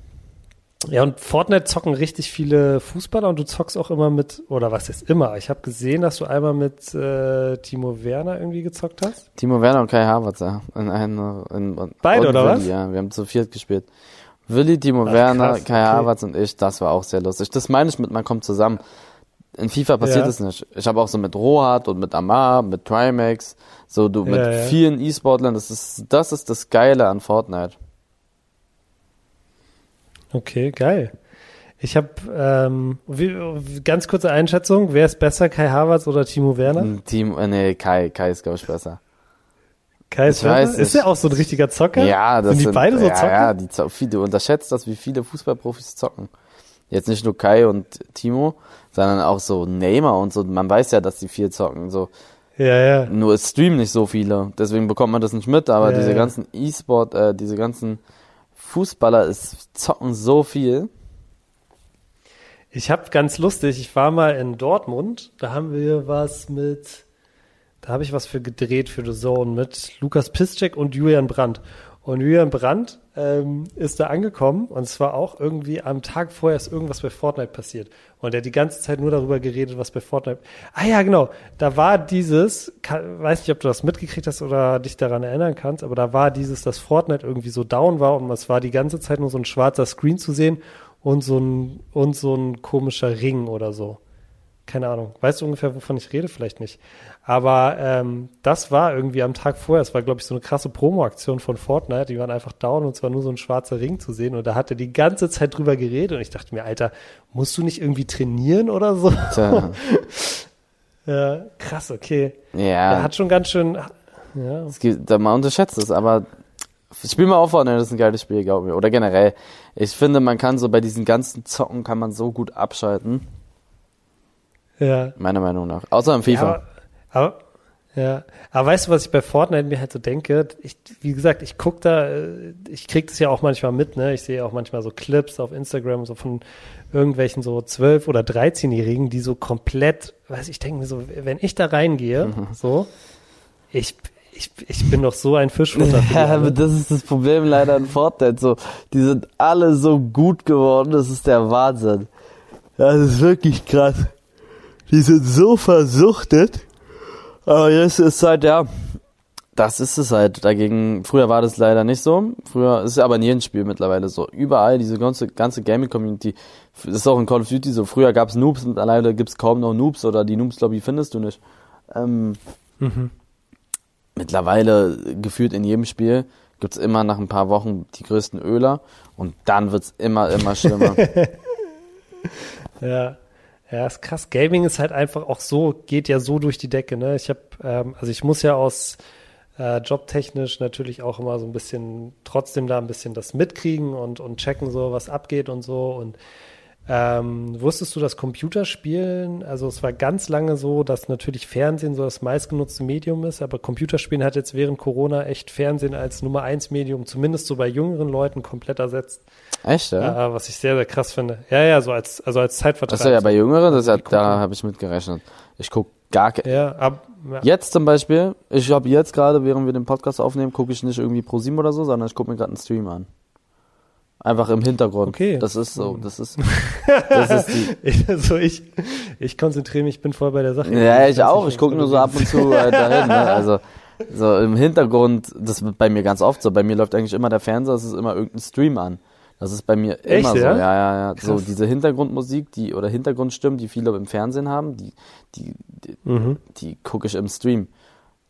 Speaker 2: Ja, und Fortnite zocken richtig viele Fußballer und du zockst auch immer mit, oder was ist immer? Ich habe gesehen, dass du einmal mit äh, Timo Werner irgendwie gezockt hast.
Speaker 1: Timo Werner und Kai Havertz, ja. In einer, in, in,
Speaker 2: Beide, oder
Speaker 1: Willi,
Speaker 2: was?
Speaker 1: Ja, wir haben zu viert gespielt. Willi, Timo
Speaker 2: Ach,
Speaker 1: Werner,
Speaker 2: krass,
Speaker 1: Kai
Speaker 2: okay.
Speaker 1: Havertz und ich, das war auch sehr lustig. Das meine ich mit, man kommt zusammen. In FIFA passiert
Speaker 2: Ja.
Speaker 1: es nicht. Ich habe auch so mit Rohat und mit Amar, mit Trimax, so du mit
Speaker 2: Ja, ja.
Speaker 1: vielen E-Sportlern, das ist, das ist das Geile an Fortnite.
Speaker 2: Okay, geil. Ich habe ähm, wie, ganz kurze Einschätzung. Wer ist besser, Kai Havertz oder Timo Werner?
Speaker 1: Ein Team, äh, nee, Kai, Kai ist glaube ich besser.
Speaker 2: Kai ist
Speaker 1: weiß?
Speaker 2: Ist er auch so ein richtiger Zocker?
Speaker 1: Ja, das
Speaker 2: sind die beide so
Speaker 1: ja,
Speaker 2: Zocker?
Speaker 1: Ja, die zo viel, du unterschätzt das, wie viele Fußballprofis zocken. Jetzt nicht nur Kai und Timo, sondern auch so Neymar und so. Man weiß ja, dass die viel zocken. So
Speaker 2: ja, ja.
Speaker 1: nur es streamen nicht so viele, deswegen bekommt man das nicht mit. Aber
Speaker 2: Ja,
Speaker 1: diese ganzen E-Sport, äh, diese ganzen Fußballer, es zocken so viel.
Speaker 2: Ich habe ganz lustig, ich war mal in Dortmund, da haben wir was mit, da habe ich was für gedreht für The Zone mit Lukas Piszczek und Julian Brandt. Und Julian Brandt ähm, ist da angekommen und es war auch irgendwie am Tag vorher ist irgendwas bei Fortnite passiert. Und er hat die ganze Zeit nur darüber geredet, was bei Fortnite. Ah ja, genau. Da war dieses, kann, weiß nicht, ob du das mitgekriegt hast oder dich daran erinnern kannst, aber da war dieses, dass Fortnite irgendwie so down war und es war die ganze Zeit nur so ein schwarzer Screen zu sehen und so ein, und so ein komischer Ring oder so. Keine Ahnung. Weißt du ungefähr, wovon ich rede? Vielleicht nicht. Aber ähm, das war irgendwie am Tag vorher. Es war, glaube ich, so eine krasse Promo-Aktion von Fortnite. Die waren einfach down und zwar nur so ein schwarzer Ring zu sehen. Und da hat er die ganze Zeit drüber geredet. Und ich dachte mir, Alter, musst du nicht irgendwie trainieren oder so?
Speaker 1: Tja,
Speaker 2: ja, krass, okay. Er
Speaker 1: ja,
Speaker 2: hat schon ganz schön. Ja,
Speaker 1: es gibt, man unterschätzt es, aber spiel mal auf, Fortnite, das ist ein geiles Spiel, glaub mir. Oder generell. Ich finde, man kann so bei diesen ganzen Zocken kann man so gut abschalten.
Speaker 2: Ja.
Speaker 1: Meiner Meinung nach. Außer im FIFA.
Speaker 2: Ja, aber, ja. aber weißt du, was ich bei Fortnite mir halt so denke? Ich, wie gesagt, ich guck da, äh, ich krieg das ja auch manchmal mit, ne? Ich sehe auch manchmal so Clips auf Instagram so von irgendwelchen so 12- oder 13-Jährigen, die so komplett, weiß ich, denke mir so, wenn ich da reingehe,
Speaker 1: Mhm.
Speaker 2: so, ich, ich, ich bin doch so ein Fischfutter.
Speaker 1: Ja, aber das ist das Problem leider in Fortnite. So, die sind alle so gut geworden, das ist der Wahnsinn. Das ist wirklich krass. Die sind so versuchtet. Aber jetzt ist halt, ja, das ist es halt. Dagegen, früher war das leider nicht so. Früher ist es aber in jedem Spiel mittlerweile so. Überall, diese ganze, ganze Gaming-Community, das ist auch in Call of Duty so. Früher gab's Noobs, mittlerweile gibt's kaum noch Noobs oder die Noobs-Lobby findest du nicht. Ähm,
Speaker 2: Mhm.
Speaker 1: mittlerweile gefühlt in jedem Spiel gibt's immer nach ein paar Wochen die größten Öler und dann wird's immer, immer schlimmer.
Speaker 2: Ja. Ja, ist krass. Gaming ist halt einfach auch so, geht ja so durch die Decke, ne? Ich habe, ähm, also ich muss ja aus äh, jobtechnisch natürlich auch immer so ein bisschen, trotzdem da ein bisschen das mitkriegen und, und checken so, was abgeht und so. Und ähm, wusstest du, dass Computerspielen, also es war ganz lange so, dass natürlich Fernsehen so das meistgenutzte Medium ist, aber Computerspielen hat jetzt während Corona echt Fernsehen als Nummer eins Medium, zumindest so bei jüngeren Leuten, komplett ersetzt.
Speaker 1: Echt, ja?
Speaker 2: Äh, was ich sehr, sehr krass finde. Ja, ja, so als, also als Zeitvertreib.
Speaker 1: Achso, ja, bei Jüngeren, das hat, da habe ich mitgerechnet. Ich guck gar ke
Speaker 2: Ja, ab, ja.
Speaker 1: Jetzt zum Beispiel, ich habe jetzt gerade, während wir den Podcast aufnehmen, gucke ich nicht irgendwie pro sieben oder so, sondern ich gucke mir gerade einen Stream an. Einfach im Hintergrund.
Speaker 2: Okay.
Speaker 1: Das ist so, das ist, das ist die,
Speaker 2: Ich, also ich, ich konzentriere mich, bin voll bei der Sache.
Speaker 1: Ja, ich
Speaker 2: weiß
Speaker 1: auch. Ich gucke nur so ab und zu äh, dahin. Ne? Also so im Hintergrund, das wird bei mir ganz oft so. Bei mir läuft eigentlich immer der Fernseher, es ist immer irgendein Stream an. Das ist bei mir
Speaker 2: Echt,
Speaker 1: immer so.
Speaker 2: ja?
Speaker 1: Ja, ja, ja. So diese Hintergrundmusik, die oder Hintergrundstimmen, die viele im Fernsehen haben, die, die, die,
Speaker 2: Mhm.
Speaker 1: die gucke ich im Stream.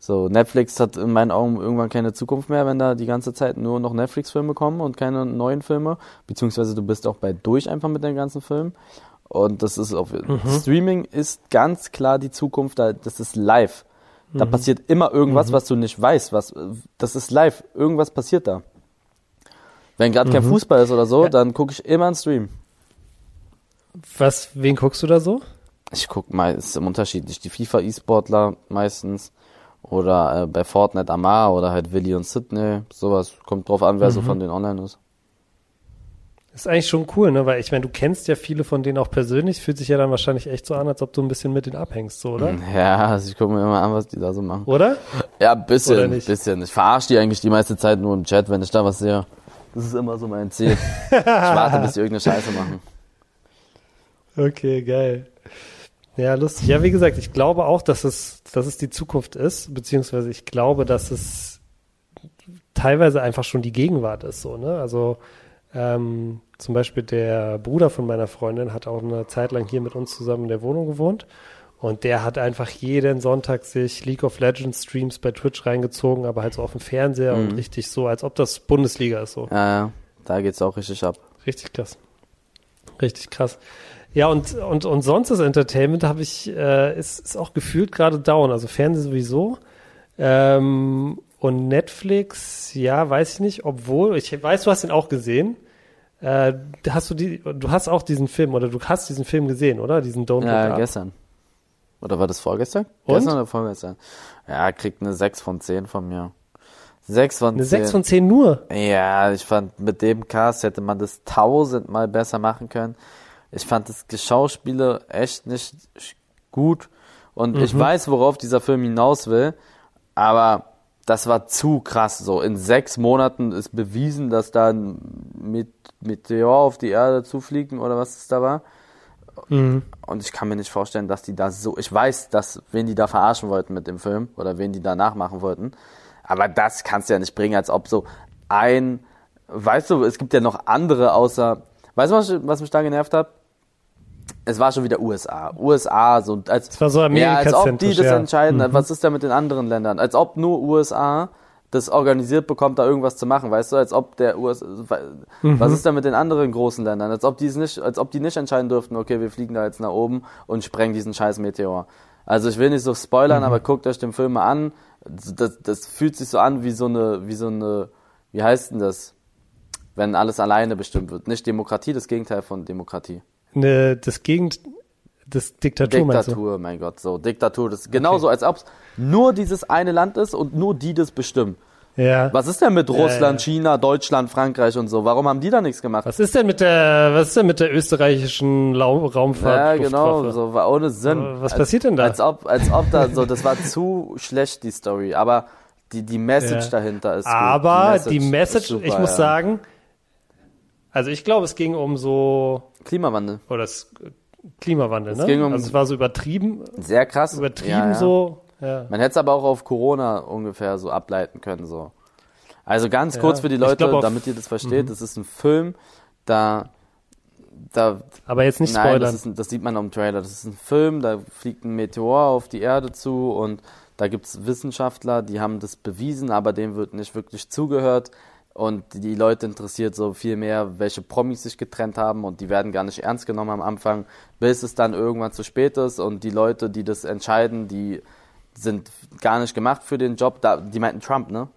Speaker 1: So, Netflix hat in meinen Augen irgendwann keine Zukunft mehr, wenn da die ganze Zeit nur noch Netflix-Filme kommen und keine neuen Filme. Beziehungsweise du bist auch bei durch einfach mit den ganzen Filmen. Und das ist auf
Speaker 2: Mhm.
Speaker 1: Streaming ist ganz klar die Zukunft, da, das ist live. Da
Speaker 2: Mhm.
Speaker 1: passiert immer irgendwas, was du nicht weißt. Was, das ist live. Irgendwas passiert da. Wenn gerade kein Fußball ist oder so,
Speaker 2: Mhm. Ja.
Speaker 1: dann gucke ich immer einen Stream.
Speaker 2: Was, wen guckst du da so?
Speaker 1: Ich guck mal, ist unterschiedlich. Die FIFA-E-Sportler meistens Oder äh, bei Fortnite Amar oder halt Willi und Sydney. Sowas. Kommt drauf an, wer
Speaker 2: Mhm.
Speaker 1: so von denen online ist.
Speaker 2: Ist eigentlich schon cool, ne? Weil ich meine, du kennst ja viele von denen auch persönlich. Fühlt sich ja dann wahrscheinlich echt so an, als ob du ein bisschen mit denen abhängst, so, oder?
Speaker 1: Ja, also ich gucke mir immer an, was die da so machen.
Speaker 2: Oder?
Speaker 1: Ja,
Speaker 2: Oder
Speaker 1: bisschen,
Speaker 2: nicht?
Speaker 1: bisschen. Ich verarsche die eigentlich die meiste Zeit nur im Chat, wenn ich da was sehe. Das ist immer so mein Ziel. ich warte, bis die irgendeine Scheiße machen.
Speaker 2: Okay, geil. Ja, lustig. Ja, wie gesagt, ich glaube auch, dass es, dass es die Zukunft ist, beziehungsweise ich glaube, dass es teilweise einfach schon die Gegenwart ist, so, ne? Also, ähm, zum Beispiel der Bruder von meiner Freundin hat auch eine Zeit lang hier mit uns zusammen in der Wohnung gewohnt. Und der hat einfach jeden Sonntag sich League of Legends Streams bei Twitch reingezogen, aber halt so auf dem Fernseher und richtig so, als ob das Bundesliga ist, so.
Speaker 1: Ja, ja. Da geht's auch richtig ab.
Speaker 2: Richtig krass. Richtig krass. Ja, und, und, und sonst das Entertainment habe ich, äh, ist, ist auch gefühlt gerade down. Also Fernsehen sowieso. Ähm, und Netflix, ja, weiß ich nicht, obwohl, ich weiß, du hast ihn auch gesehen. Äh, hast du die, du hast auch diesen Film, oder du hast diesen Film gesehen, oder? Diesen Don't
Speaker 1: Ja,
Speaker 2: Look Up.
Speaker 1: gestern. Oder war das vorgestern?
Speaker 2: Und?
Speaker 1: Gestern oder vorgestern? Ja, kriegt eine 6 von 10 von mir. 6 von
Speaker 2: Eine
Speaker 1: 10.
Speaker 2: 6 von 10 nur.
Speaker 1: Ja, ich fand, mit dem Cast hätte man das tausendmal besser machen können. Ich fand das Geschauspiele echt nicht gut. Und ich weiß, worauf dieser Film hinaus will. Aber das war zu krass. So, in sechs Monaten ist bewiesen, dass da ein Met Meteor auf die Erde zufliegen oder was es da war.
Speaker 2: Mhm.
Speaker 1: Und ich kann mir nicht vorstellen, dass die da so. Ich weiß, dass wen die da verarschen wollten mit dem Film oder wen die da nachmachen wollten. Aber das kannst du ja nicht bringen, als ob so ein. Weißt du, es gibt ja noch andere außer. Weißt du, was, was mich da genervt hat? Es war schon wieder USA. USA, so als.
Speaker 2: Es war so
Speaker 1: ja, als ob die das
Speaker 2: ja.
Speaker 1: entscheiden. Was ist da mit den anderen Ländern? Als ob nur USA das organisiert bekommt, da irgendwas zu machen, weißt du, als ob der US, was ist da mit den anderen großen Ländern, als ob die es nicht, als ob die nicht entscheiden dürften, okay, wir fliegen da jetzt nach oben und sprengen diesen scheiß Meteor. Also ich will nicht so spoilern, aber guckt euch den Film mal an. Das, das fühlt sich so an wie so eine, wie so eine, wie heißt denn das, wenn alles alleine bestimmt wird? Nicht Demokratie, das Gegenteil von Demokratie.
Speaker 2: Ne, das Gegend, das Diktatur?
Speaker 1: Diktatur, mein Gott, so Diktatur, das ist genauso, als ob es nur dieses eine Land ist und nur die das bestimmen.
Speaker 2: Ja.
Speaker 1: Was ist denn mit Russland,
Speaker 2: ja.
Speaker 1: China, Deutschland, Frankreich und so? Warum haben die da nichts gemacht?
Speaker 2: Was ist denn mit der, was ist denn mit der österreichischen Lau Raumfahrt?
Speaker 1: ja, genau, so war ohne Sinn.
Speaker 2: Was passiert denn da?
Speaker 1: Als ob, als ob da so, das war zu schlecht die Story, aber die die Message
Speaker 2: Ja.
Speaker 1: dahinter ist. gut.
Speaker 2: Aber die Message,
Speaker 1: ist super,
Speaker 2: ich muss
Speaker 1: ja.
Speaker 2: sagen, also ich glaube, es ging um so,
Speaker 1: Klimawandel,
Speaker 2: oder das Klimawandel,
Speaker 1: Es
Speaker 2: ne?
Speaker 1: um-
Speaker 2: also es war so übertrieben,
Speaker 1: sehr krass.
Speaker 2: übertrieben
Speaker 1: Ja, ja.
Speaker 2: so. Ja.
Speaker 1: Man hätte es aber auch auf Corona ungefähr so ableiten können so. Also ganz kurz für die Leute,
Speaker 2: glaub
Speaker 1: damit ihr das versteht, das ist ein Film, da da
Speaker 2: Aber jetzt nicht
Speaker 1: Nein,
Speaker 2: spoilern.
Speaker 1: das, ist, das sieht man am Trailer. Das ist ein Film, da fliegt ein Meteor auf die Erde zu und da gibt's Wissenschaftler, die haben das bewiesen, aber dem wird nicht wirklich zugehört. Und die Leute interessiert so viel mehr, welche Promis sich getrennt haben und die werden gar nicht ernst genommen am Anfang, bis es dann irgendwann zu spät ist und die Leute, die das entscheiden, die sind gar nicht gemacht für den Job. Da, die meinten Trump, ne?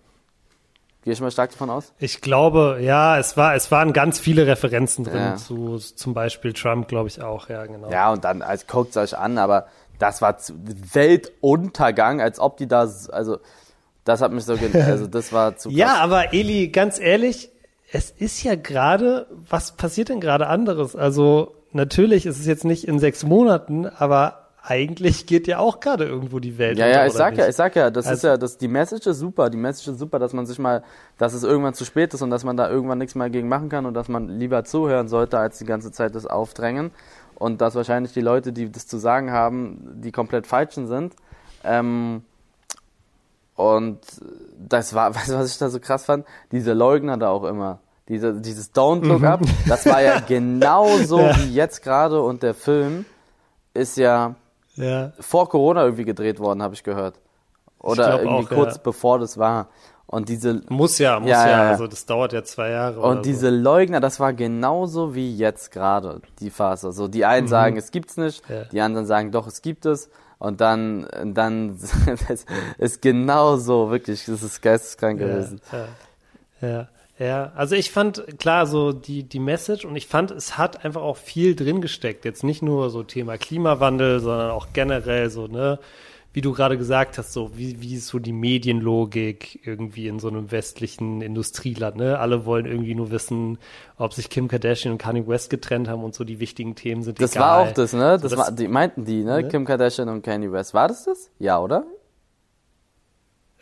Speaker 1: Gehe ich mal stark davon aus?
Speaker 2: Ich glaube, ja, es war, es waren ganz viele Referenzen drin
Speaker 1: Ja.
Speaker 2: zu, zum Beispiel Trump, glaube ich auch, ja, genau.
Speaker 1: Ja, und dann, als guckt euch an, aber das war Weltuntergang, als ob die da, also, das hat mich so, also, das war zu krass.
Speaker 2: Ja, aber Eli, ganz ehrlich, es ist ja gerade, was passiert denn gerade anderes? Also natürlich ist es jetzt nicht in sechs Monaten, aber eigentlich geht ja auch gerade irgendwo die Welt.
Speaker 1: Ja,
Speaker 2: unter,
Speaker 1: ja, ich sag ja,
Speaker 2: nicht?
Speaker 1: ich sag ja, das ist
Speaker 2: Also-
Speaker 1: ja, das, die Message ist super, die Message ist super, dass man sich mal, dass es irgendwann zu spät ist und dass man da irgendwann nichts mehr gegen machen kann und dass man lieber zuhören sollte, als die ganze Zeit das Aufdrängen und dass wahrscheinlich die Leute, die das zu sagen haben, die komplett falschen sind. Ähm, und das war, weißt du, was ich da so krass fand? Diese Leugner da auch immer. Diese, dieses Don't Look Up, das war ja genauso
Speaker 2: Ja.
Speaker 1: wie jetzt gerade und der Film ist ja
Speaker 2: Ja,
Speaker 1: vor Corona irgendwie gedreht worden, habe ich gehört. Oder
Speaker 2: glaub
Speaker 1: irgendwie
Speaker 2: auch,
Speaker 1: kurz
Speaker 2: ja.
Speaker 1: bevor das war. Und diese
Speaker 2: muss ja, muss
Speaker 1: Ja,
Speaker 2: ja. Also das dauert ja zwei Jahre. oder
Speaker 1: und diese Leugner, das war genauso wie jetzt gerade die Phase. So die einen sagen, es gibt's nicht,
Speaker 2: Mhm. Ja.
Speaker 1: die anderen sagen, doch, es gibt es. Und dann, dann das ist genauso wirklich, das ist geisteskrank
Speaker 2: so.
Speaker 1: gewesen.
Speaker 2: Ja, ja, ja. Also ich fand klar so die die Message und ich fand es hat einfach auch viel drin gesteckt. Jetzt nicht nur so Thema Klimawandel, sondern auch generell so ne wie du gerade gesagt hast, so wie, wie ist so die Medienlogik irgendwie in so einem westlichen Industrieland, ne? Alle wollen irgendwie nur wissen, ob sich Kim Kardashian und Kanye West getrennt haben und so die wichtigen Themen sind
Speaker 1: Das
Speaker 2: egal.
Speaker 1: war auch das, ne? Das,
Speaker 2: So,
Speaker 1: war, die meinten die, ne?
Speaker 2: Ne?
Speaker 1: Kim Kardashian und Kanye West. War das das? Ja, oder?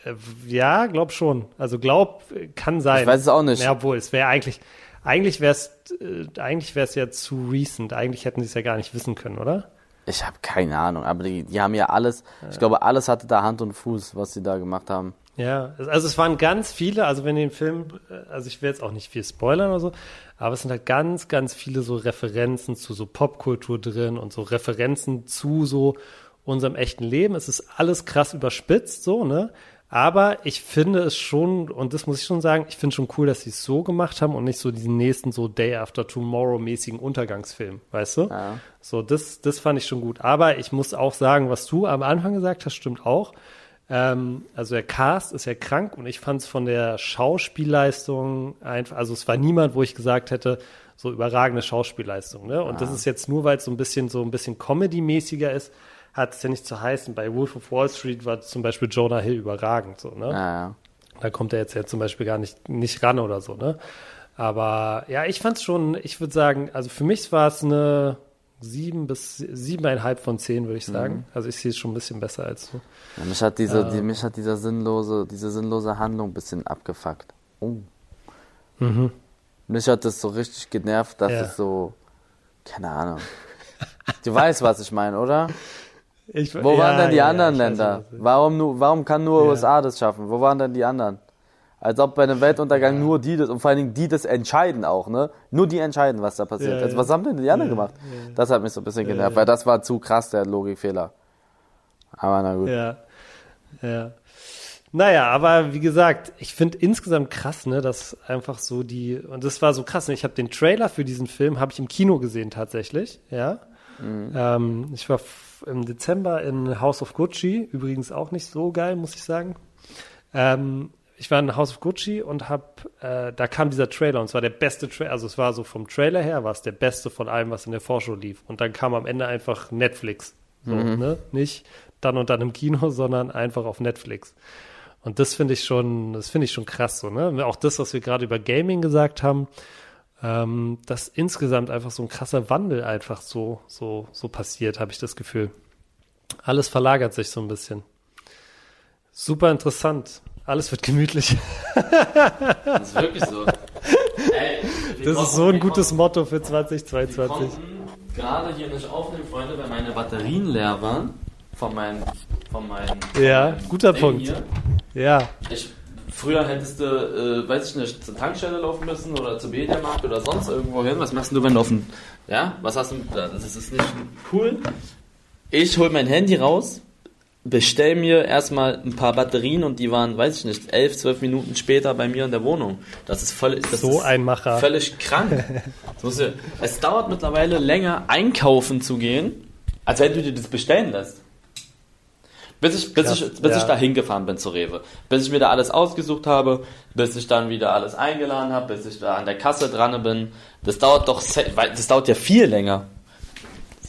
Speaker 2: Äh, Ja, glaub schon. Also glaub, kann sein.
Speaker 1: Ich weiß es auch nicht.
Speaker 2: Ja, obwohl, es wäre eigentlich, eigentlich wäre es, äh, eigentlich wäre es ja zu recent. Eigentlich hätten sie es ja gar nicht wissen können, oder?
Speaker 1: Ich habe keine Ahnung, aber die, die haben ja alles, ich glaube, alles hatte da Hand und Fuß, was sie da gemacht haben.
Speaker 2: Ja, also es waren ganz viele, also wenn den Film, äh, also ich will jetzt auch nicht viel spoilern oder so, aber es sind halt ganz, ganz viele so Referenzen zu so Popkultur drin und so Referenzen zu so unserem echten Leben. Es ist alles krass überspitzt, so, ne? Aber ich finde es schon, und das muss ich schon sagen, ich finde schon cool, dass sie es so gemacht haben und nicht so diesen nächsten so Day After Tomorrow mäßigen Untergangsfilm, weißt du?
Speaker 1: Ja.
Speaker 2: So, das, das fand ich schon gut. Aber ich muss auch sagen, was du am Anfang gesagt hast, stimmt auch. Ähm, also der Cast ist ja krank und ich fand es von der Schauspielleistung einfach, also es war niemand, wo ich gesagt hätte, so überragende Schauspielleistung. Ne? Und das ist jetzt nur, weil es so ein bisschen so ein bisschen Comedy-mäßiger ist, hat es ja nicht zu heißen. Bei Wolf of Wall Street war zum Beispiel Jonah Hill überragend. So, ne?
Speaker 1: Ja, ja.
Speaker 2: Da kommt er jetzt ja zum Beispiel gar nicht, nicht ran oder so, ne? Aber ja, ich fand's schon, ich würde sagen, also für mich war es eine sieben bis siebeneinhalb von zehn, würde ich sagen. Also ich sehe es schon ein bisschen besser als du.
Speaker 1: Ja, mich hat diese, die, mich hat dieser sinnlose, diese sinnlose Handlung ein bisschen abgefuckt. Oh. Mich hat das so richtig genervt, dass
Speaker 2: Ja.
Speaker 1: es so, keine Ahnung. Du weißt, was ich meine, oder?
Speaker 2: Ich,
Speaker 1: Wo waren denn die anderen
Speaker 2: ich weiß,
Speaker 1: Länder? Warum, nur, warum kann nur
Speaker 2: Ja.
Speaker 1: USA das schaffen? Wo waren denn die anderen? Als ob bei einem Weltuntergang nur die das und vor allen Dingen die das entscheiden auch, ne? Nur die entscheiden, was da passiert.
Speaker 2: Ja,
Speaker 1: also
Speaker 2: ja.
Speaker 1: was haben denn die anderen
Speaker 2: Ja,
Speaker 1: gemacht? Das hat mich so ein bisschen genervt, weil das war zu krass, der Logikfehler. Aber na gut.
Speaker 2: Ja, ja. Naja, aber wie gesagt, ich finde insgesamt krass, ne, dass einfach so die, und das war so krass, ne, ich habe den Trailer für diesen Film, habe ich im Kino gesehen tatsächlich, ja. Ähm, ich war im Dezember in House of Gucci, übrigens auch nicht so geil, muss ich sagen. Ähm, ich war in House of Gucci und hab, äh, da kam dieser Trailer und zwar der beste Trailer, also es war so vom Trailer her, war es der beste von allem, was in der Vorschau lief. Und dann kam am Ende einfach Netflix. So, ne? Nicht dann und dann im Kino, sondern einfach auf Netflix. Und das finde ich schon, das finde ich schon krass so, ne? Auch das, was wir gerade über Gaming gesagt haben, ähm, dass insgesamt einfach so ein krasser Wandel einfach so, so, so passiert, habe ich das Gefühl. Alles verlagert sich so ein bisschen. Super interessant. Alles wird gemütlich.
Speaker 1: Das ist wirklich so. Ey,
Speaker 2: Das
Speaker 1: konnten-
Speaker 2: ist so ein gutes
Speaker 1: konnten-
Speaker 2: Motto für
Speaker 1: Wir
Speaker 2: 2022.
Speaker 1: konnten gerade hier nicht aufnehmen, Freunde, weil meine Batterien leer waren. Von meinem, von meinem,
Speaker 2: Ja,
Speaker 1: von meinem
Speaker 2: guter
Speaker 1: Ding
Speaker 2: Punkt.
Speaker 1: Hier.
Speaker 2: Ja,
Speaker 1: Ich, früher hättest du, äh, weiß ich nicht, zur Tankstelle laufen müssen oder zum Mediamarkt oder sonst irgendwo hin. Was machst du, wenn du auf dem, ja, was hast du, das ist nicht cool. Ich hol mein Handy raus, bestell mir erstmal ein paar Batterien und die waren, weiß ich nicht, elf, zwölf Minuten später bei mir in der Wohnung. Das ist völlig, das
Speaker 2: so
Speaker 1: ist
Speaker 2: ein Macher.
Speaker 1: völlig krank. Es dauert mittlerweile länger, einkaufen zu gehen, als wenn du dir das bestellen lässt. Bis ich, bis
Speaker 2: Krass,
Speaker 1: ich, bis
Speaker 2: ja.
Speaker 1: ich da hingefahren bin zur Rewe. Bis ich mir da alles ausgesucht habe, bis ich dann wieder alles eingeladen habe, bis ich da an der Kasse dran bin. Das dauert doch, das dauert ja viel länger.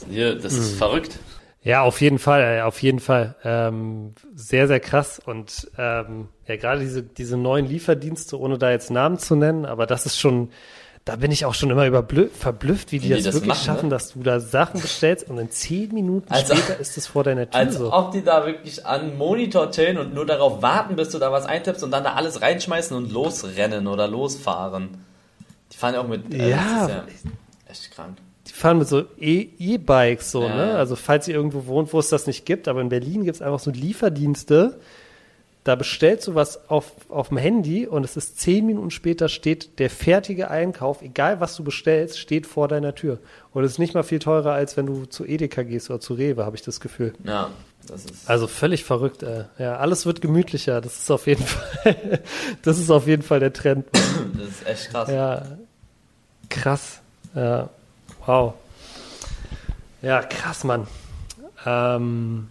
Speaker 1: Hier, das
Speaker 2: Mhm.
Speaker 1: ist verrückt.
Speaker 2: Ja, auf jeden Fall, äh, auf jeden Fall. Ähm, sehr, sehr krass. Und ähm, ja, gerade diese, diese neuen Lieferdienste, ohne da jetzt Namen zu nennen, aber das ist schon, da bin ich auch schon immer verblüfft, wie die
Speaker 1: Wie
Speaker 2: das,
Speaker 1: die das
Speaker 2: wirklich
Speaker 1: machen,
Speaker 2: schaffen,
Speaker 1: ne?
Speaker 2: dass du da Sachen bestellst und in zehn Minuten
Speaker 1: Also-
Speaker 2: später ist es vor deiner Tür
Speaker 1: Als
Speaker 2: so.
Speaker 1: ob die da wirklich an Monitor chillen und nur darauf warten, bis du da was eintippst und dann da alles reinschmeißen und losrennen oder losfahren. Die fahren ja auch mit. äh,
Speaker 2: Ja.
Speaker 1: Das ist ja echt krank.
Speaker 2: Die fahren mit so E- E-Bikes so,
Speaker 1: Ja,
Speaker 2: ne?
Speaker 1: ja.
Speaker 2: Also falls ihr irgendwo wohnt, wo es das nicht gibt, aber in Berlin gibt es einfach so Lieferdienste. Da bestellst du was auf, auf dem Handy und es ist zehn Minuten später steht der fertige Einkauf, egal was du bestellst, steht vor deiner Tür. Und es ist nicht mal viel teurer, als wenn du zu Edeka gehst oder zu Rewe, habe ich das Gefühl.
Speaker 1: Ja, das ist.
Speaker 2: Also völlig verrückt, äh. Ja, alles wird gemütlicher. Das ist auf jeden Fall, das ist auf jeden Fall der Trend.
Speaker 1: Das ist echt krass.
Speaker 2: Ja, krass. Ja, wow. Ja, krass, Mann. Ähm,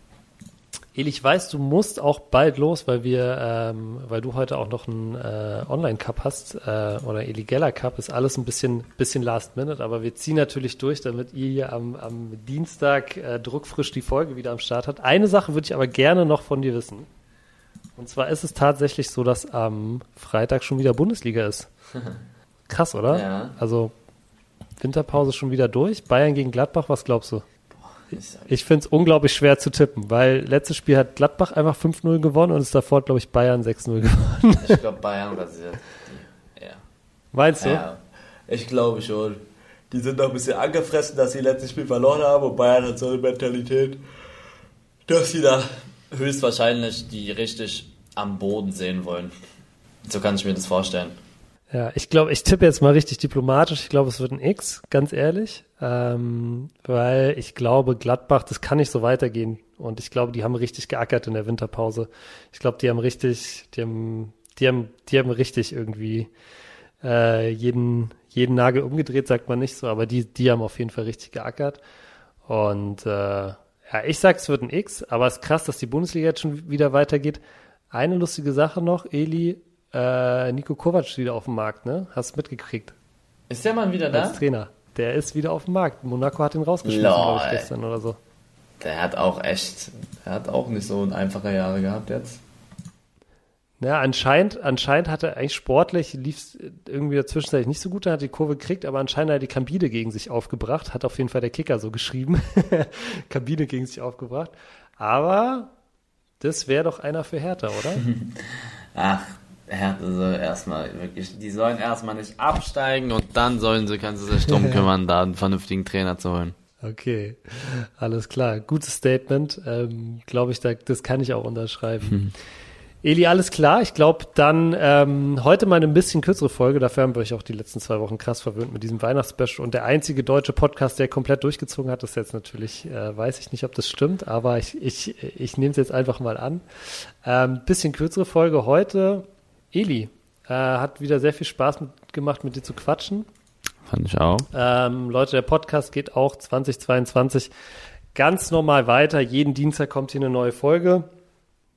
Speaker 2: Eli, ich weiß, du musst auch bald los, weil wir, ähm, weil du heute auch noch einen äh, Online-Cup hast äh, oder Eli Geller Cup, ist alles ein bisschen, bisschen last minute, aber wir ziehen natürlich durch, damit ihr hier am, am Dienstag äh, druckfrisch die Folge wieder am Start habt. Eine Sache würde ich aber gerne noch von dir wissen. Und zwar ist es tatsächlich so, dass am Freitag schon wieder Bundesliga ist. Krass, oder?
Speaker 1: Ja.
Speaker 2: Also Winterpause schon wieder durch. Bayern gegen Gladbach, was glaubst du?
Speaker 1: Ich,
Speaker 2: finde es unglaublich schwer zu tippen, weil letztes Spiel hat Gladbach einfach 5-0 gewonnen und es davor, glaube ich, Bayern 6-0 gewonnen.
Speaker 1: ich glaube, Bayern rasiert. Ja.
Speaker 2: Meinst du?
Speaker 3: Ja, ich glaube schon. Die sind noch ein bisschen angefressen, dass sie letztes Spiel verloren haben und Bayern hat so eine Mentalität, dass sie da
Speaker 1: Höchstwahrscheinlich die richtig am Boden sehen wollen. So kann ich mir das vorstellen.
Speaker 2: Ja, ich glaube, ich tippe jetzt mal richtig diplomatisch. Ich glaube, es wird ein X, ganz ehrlich. Ähm, weil ich glaube, Gladbach, das kann nicht so weitergehen. Und ich glaube, die haben richtig geackert in der Winterpause. Ich glaube, die haben richtig, die haben, die haben, die haben richtig irgendwie äh, jeden, jeden Nagel umgedreht, sagt man nicht so, aber die, die haben auf jeden Fall richtig geackert. Und äh, ja, ich sag, es wird ein X, aber es ist krass, dass die Bundesliga jetzt schon wieder weitergeht. Eine lustige Sache noch, Eli, äh, Nico Kovac wieder auf dem Markt, ne? Hast du mitgekriegt?
Speaker 1: Ist der Mann wieder da?
Speaker 2: Als Trainer. Der ist wieder auf dem Markt. Monaco hat ihn rausgeschmissen, glaube ich, gestern oder so.
Speaker 1: Der hat auch echt, er hat auch nicht so einfache Jahre gehabt jetzt.
Speaker 2: Ja, anscheinend, anscheinend hat er eigentlich sportlich, lief es irgendwie dazwischenzeitlich nicht so gut, er hat die Kurve gekriegt, aber anscheinend hat er die Kabine gegen sich aufgebracht, hat auf jeden Fall der Kicker so geschrieben. Kabine gegen sich aufgebracht. Aber das wäre doch einer für Hertha, oder?
Speaker 1: Ach, Hertha soll erstmal wirklich, die sollen erstmal nicht absteigen und dann sollen sie, kannst du sich drum kümmern, da einen vernünftigen Trainer zu holen.
Speaker 2: Okay, alles klar. Gutes Statement. Ähm, glaube ich, da, das kann ich auch unterschreiben. Eli, alles klar. Ich glaube, dann ähm, heute mal eine bisschen kürzere Folge. Dafür haben wir euch auch die letzten zwei Wochen krass verwöhnt mit diesem Weihnachtsspecial. Und der einzige deutsche Podcast, der komplett durchgezogen hat, ist jetzt natürlich, äh, weiß ich nicht, ob das stimmt, aber ich, ich, ich nehme es jetzt einfach mal an. Ähm, bisschen kürzere Folge heute. Eli, äh, hat wieder sehr viel Spaß mit, gemacht, mit dir zu quatschen.
Speaker 1: Fand ich auch.
Speaker 2: Ähm, Leute, der Podcast geht auch 2022 ganz normal weiter. Jeden Dienstag kommt hier eine neue Folge.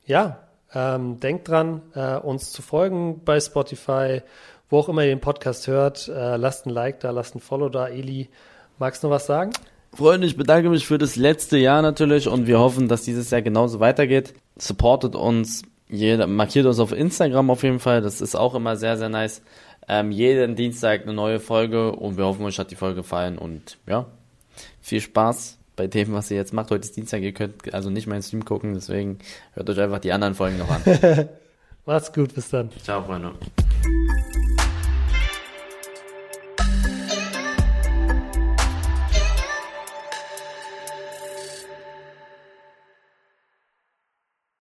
Speaker 2: Ja, ähm, denkt dran, äh, uns zu folgen bei Spotify, wo auch immer ihr den Podcast hört. Äh, lasst ein Like da, lasst ein Follow da. Eli, magst du noch was sagen?
Speaker 1: Freunde, ich bedanke mich für das letzte Jahr natürlich und wir hoffen, dass dieses Jahr genauso weitergeht. Supportet uns, jeder, markiert uns auf Instagram auf jeden Fall, das ist auch immer sehr, sehr nice. Ähm, jeden Dienstag eine neue Folge und wir hoffen, euch hat die Folge gefallen und ja, viel Spaß bei dem, was ihr jetzt macht. Heute ist Dienstag, ihr könnt also nicht meinen Stream gucken, deswegen hört euch einfach die anderen Folgen noch an.
Speaker 2: Macht's gut, bis dann.
Speaker 1: Ciao, Freunde.